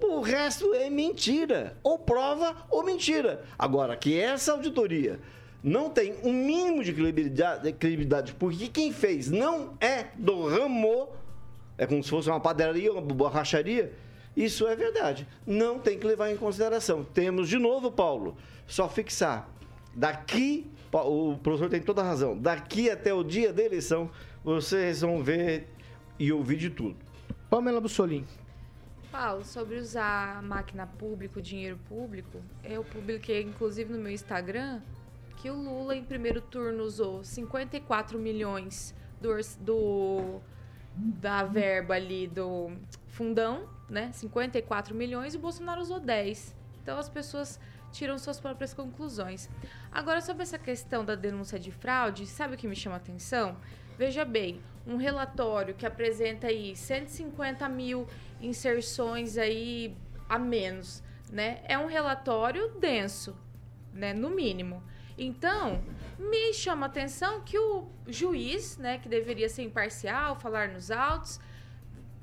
O resto é mentira. Ou prova ou mentira. Agora, que essa auditoria não tem um mínimo de credibilidade, credibilidade, porque quem fez não é do ramo, é como se fosse uma padaria, uma borracharia, isso é verdade. Não tem que levar em consideração. Temos de novo, Paulo, só fixar. Daqui, o professor tem toda a razão, daqui até o dia da eleição, vocês vão ver e ouvir de tudo. Pamela Bussolini. Paulo, sobre usar máquina pública, o dinheiro público, eu publiquei inclusive no meu Instagram que o Lula em primeiro turno usou 54 milhões do, do da verba ali do fundão, né? 54 milhões e o Bolsonaro usou 10. Então as pessoas tiram suas próprias conclusões. Agora sobre essa questão da denúncia de fraude, sabe o que me chama a atenção? Veja bem, um relatório que apresenta aí 150 mil inserções aí a menos, né? É um relatório denso, né? No mínimo. Então, me chama a atenção que o juiz, né, que deveria ser imparcial, falar nos autos,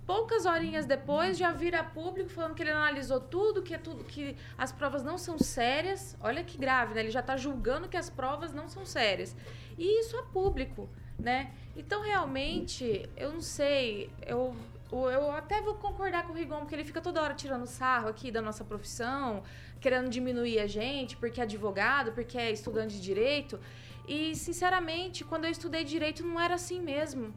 poucas horinhas depois já vira público falando que ele analisou tudo, que é tudo que as provas não são sérias. Olha que grave, né? Ele já está julgando que as provas não são sérias. E isso é público, né? Então, realmente, eu não sei, eu, eu até vou concordar com o Rigon, porque ele fica toda hora tirando sarro aqui da nossa profissão, querendo diminuir a gente, porque é advogado, porque é estudante de direito. E, sinceramente, quando eu estudei direito, não era assim mesmo.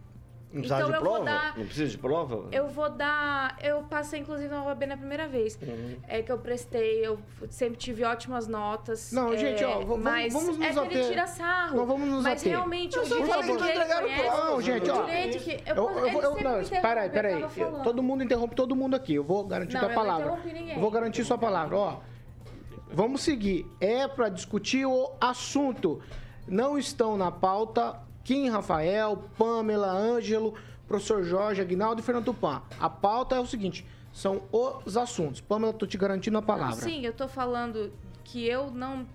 Não precisa Então, de eu vou prova? dar- Não precisa de prova? Eu vou dar. Eu passei, inclusive, na OAB na primeira vez. Uhum. É que eu prestei, eu sempre tive ótimas notas. Não, é, gente, ó, vamos- mas vamos nos é que ele ater. tira sarro. Não, vamos nos mas ater. realmente Eu o direito falei que que não ele entregaram conhece, prova. Não, gente, ó. que. Eu, Eu, não, peraí, peraí. Todo mundo interrompe todo mundo aqui. Eu vou garantir Não, tua palavra. Eu vou garantir sua palavra. Ó, vamos seguir. É para discutir o assunto. Não estão na pauta Kim Rafael, Pamela, Ângelo, professor Jorge, Aguinaldo e Fernando Tupan. A pauta é o seguinte: são os assuntos. Pamela, tô te garantindo a palavra. Sim, eu tô falando que eu não,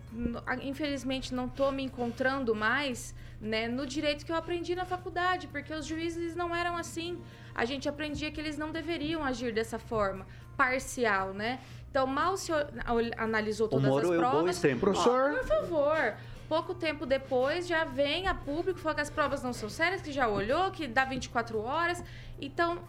infelizmente, não tô me encontrando mais né, no direito que eu aprendi na faculdade, porque os juízes não eram assim. A gente aprendia que eles não deveriam agir dessa forma, parcial, né? Então, mal se analisou O todas Moro as é o bom provas. exemplo. Professor? Ó, por favor. Pouco tempo depois já vem a público falar que as provas não são sérias, que já olhou, que dá 24 horas. Então,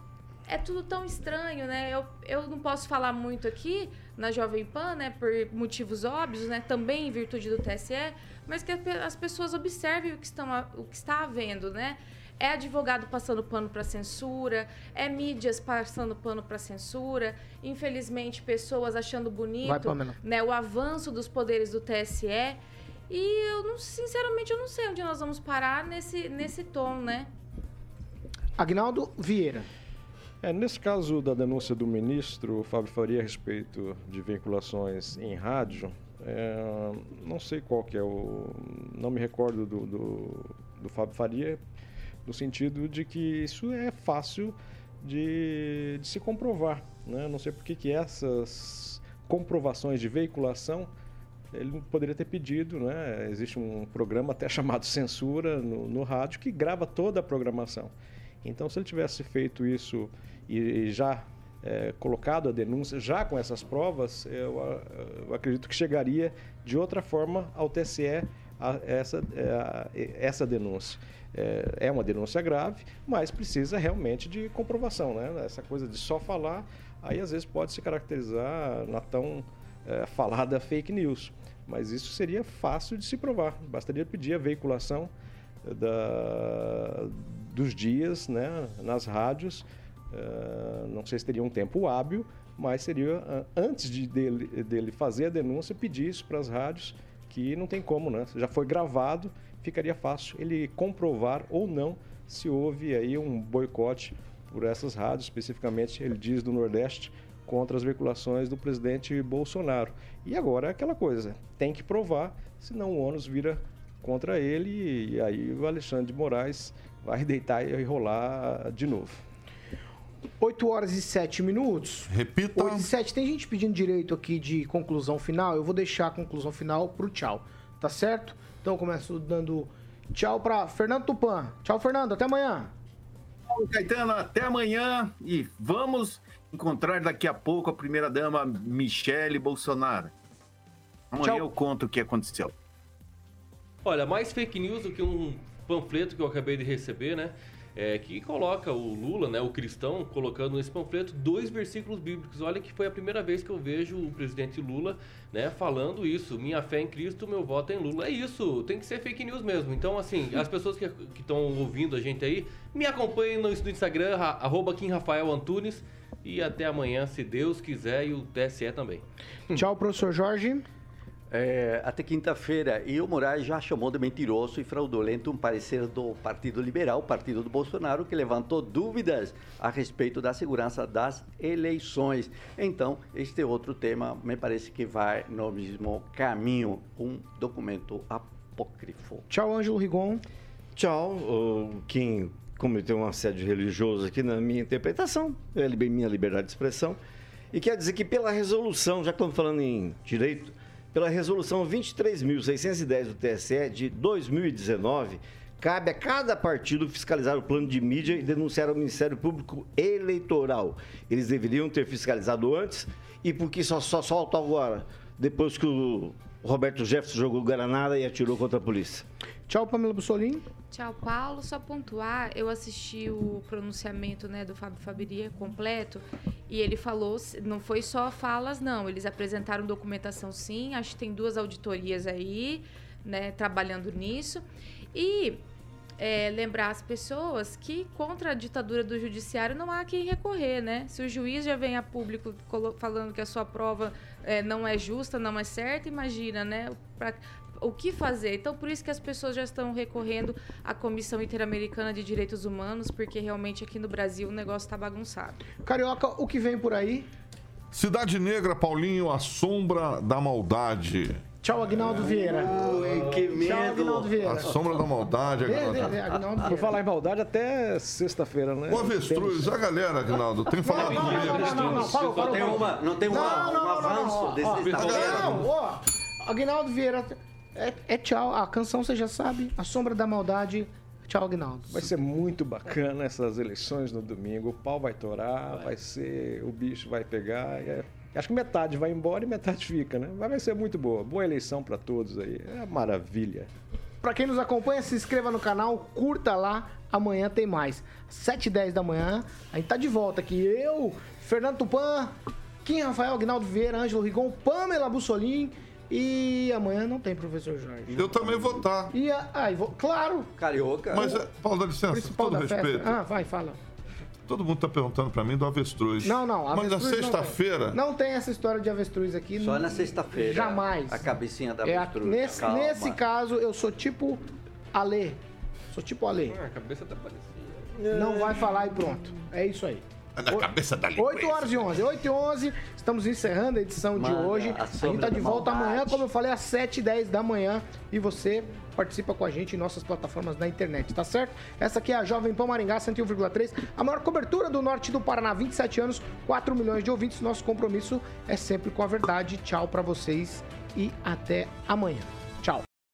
é tudo tão estranho, né? Eu, eu não posso falar muito aqui na Jovem Pan, né? Por motivos óbvios, né? Também em virtude do TSE, mas que as pessoas observem o que, estão, o que está havendo, né? É advogado passando pano para censura, é mídias passando pano para censura, infelizmente pessoas achando bonito Vai, né, o avanço dos poderes do TSE. E eu não, sinceramente, eu não sei onde nós vamos parar nesse, nesse tom, né? Agnaldo Vieira. É, nesse caso da denúncia do ministro Fábio Faria a respeito de vinculações em rádio, é, não sei qual que é o. Não me recordo do, do, do Fábio Faria, no sentido de que isso é fácil de, de se comprovar. Né? Não sei por que que essas comprovações de veiculação ele poderia ter pedido, né? Existe um programa até chamado Censura no, no rádio que grava toda a programação. Então, se ele tivesse feito isso e, e já é, colocado a denúncia, já com essas provas, eu, eu acredito que chegaria de outra forma ao TSE a essa, é, a- essa denúncia. É, é uma denúncia grave, mas precisa realmente de comprovação, né? Essa coisa de só falar, aí às vezes pode se caracterizar na tão é, falada fake news. Mas isso seria fácil de se provar. Bastaria pedir a veiculação da, dos dias né, nas rádios. Eh, não sei se teria um tempo hábil, mas seria ah, antes de dele, dele fazer a denúncia, pedir isso para as rádios, que não tem como, né? Já foi gravado, ficaria fácil ele comprovar ou não se houve aí um boicote por essas rádios, especificamente, ele diz do Nordeste, contra as veiculações do presidente Bolsonaro. E agora é aquela coisa, tem que provar, senão o ônus vira contra ele e aí o Alexandre de Moraes vai deitar e rolar de novo. 8 horas e 7 minutos. Repita. 8 e 7. Tem gente pedindo direito aqui de conclusão final. Eu vou deixar a conclusão final pro tchau. Tá certo? Então eu começo dando tchau pra Fernando Tupan. Tchau, Fernando. Até amanhã. Paulo Caetano, até amanhã e vamos encontrar daqui a pouco a primeira-dama Michele Bolsonaro. Amanhã Tchau. eu conto o que aconteceu. Olha, mais fake news do que um panfleto que eu acabei de receber, né? É, que coloca o Lula, né, o cristão, colocando nesse panfleto dois versículos bíblicos. Olha que foi a primeira vez que eu vejo o presidente Lula, né, falando isso. Minha fé em Cristo, meu voto é em Lula. É isso, tem que ser fake news mesmo. Então, assim, as pessoas que estão ouvindo a gente aí, me acompanhem no, Instagram, ra- arroba Kim Rafael Antunes. E até amanhã, se Deus quiser, e o TSE também. Tchau, professor Jorge. É, até quinta-feira, e o Moraes já chamou de mentiroso e fraudulento um parecer do Partido Liberal, partido do Bolsonaro, que levantou dúvidas a respeito da segurança das eleições. Então, este outro tema me parece que vai no mesmo caminho, um documento apócrifo. Tchau, Ângelo Rigon. Tchau, Kim cometeu um assédio religioso aqui na minha interpretação, é minha liberdade de expressão. E quer dizer que pela resolução, já que estamos falando em direito, pela resolução 23.610 do TSE de 2019, cabe a cada partido fiscalizar o plano de mídia e denunciar ao Ministério Público Eleitoral. Eles deveriam ter fiscalizado antes e porque só, só soltam agora, depois que o Roberto Jefferson jogou granada e atirou contra a polícia. Tchau, Pamela Bussolini. Tchau, Paulo. Só pontuar, eu assisti o pronunciamento né, do Fábio Fabiria completo e ele falou, não foi só falas, não. Eles apresentaram documentação sim, acho que tem duas auditorias aí, né, trabalhando nisso. E é, lembrar as pessoas que contra a ditadura do judiciário não há quem recorrer, né? Se o juiz já vem a público falando que a sua prova é, não é justa, não é certa, imagina, né? Pra- o que fazer? Então, por isso que as pessoas já estão recorrendo à Comissão Interamericana de Direitos Humanos, porque realmente aqui no Brasil o negócio está bagunçado. Carioca, o que vem por aí? Cidade Negra, Paulinho, a sombra da maldade. Tchau, Agnaldo Vieira. que Tchau, Agnaldo Vieira. A sombra da maldade, Agnaldo. Vieira. falar em maldade, até sexta-feira, né? O avestruz, a galera, Agnaldo, tem falado Não, não, não, comigo. não, não, não, parou, Não parou, tem parou. uma, não tem uma, Não, não, um não, não, avanço não, desse. Não, ó, Agnaldo Vieira, é, é tchau. A canção você já sabe, A Sombra da Maldade. Tchau, Agnaldo. Vai ser muito bacana essas eleições no domingo. O pau vai torar, vai ser. O bicho vai pegar. é- acho que metade vai embora e metade fica, né? Mas vai ser muito boa. Boa eleição para todos aí. É maravilha. Pra quem nos acompanha, se inscreva no canal, curta lá. Amanhã tem mais. 7 e 10 da manhã, a gente tá de volta aqui. Eu, Fernando Tupan, Kim Rafael, Agnaldo Vieira, Ângelo Rigon, Pamela Bussolin. E amanhã não tem professor Jorge. Eu também vou estar. E a, ah, vou- claro, Carioca. Mas, é, Paulo, dá licença, principal todo da respeito. festa. Ah, vai, fala. Todo mundo tá perguntando pra mim do avestruz. Não, não. Mas na avestruz não sexta-feira. tem. Não tem essa história de avestruz aqui. Só não- na sexta-feira. Jamais. A cabecinha da É a- avestruz. nesse, Calma. nesse caso, eu sou tipo Alê. Sou tipo Alê. Ah, a cabeça tá parecida. Não vai falar e pronto. É isso aí. Na cabeça da 8 horas e 11. 8 e 11, estamos encerrando a edição Manda de hoje. a A gente tá de volta maldade. amanhã, como eu falei, às 7 e 10 da manhã. E você participa com a gente em nossas plataformas da internet, tá certo? Essa aqui é a Jovem Pan Maringá 101,3, a maior cobertura do norte do Paraná, 27 anos, 4 milhões de ouvintes. Nosso compromisso é sempre com a verdade. Tchau pra vocês e até amanhã.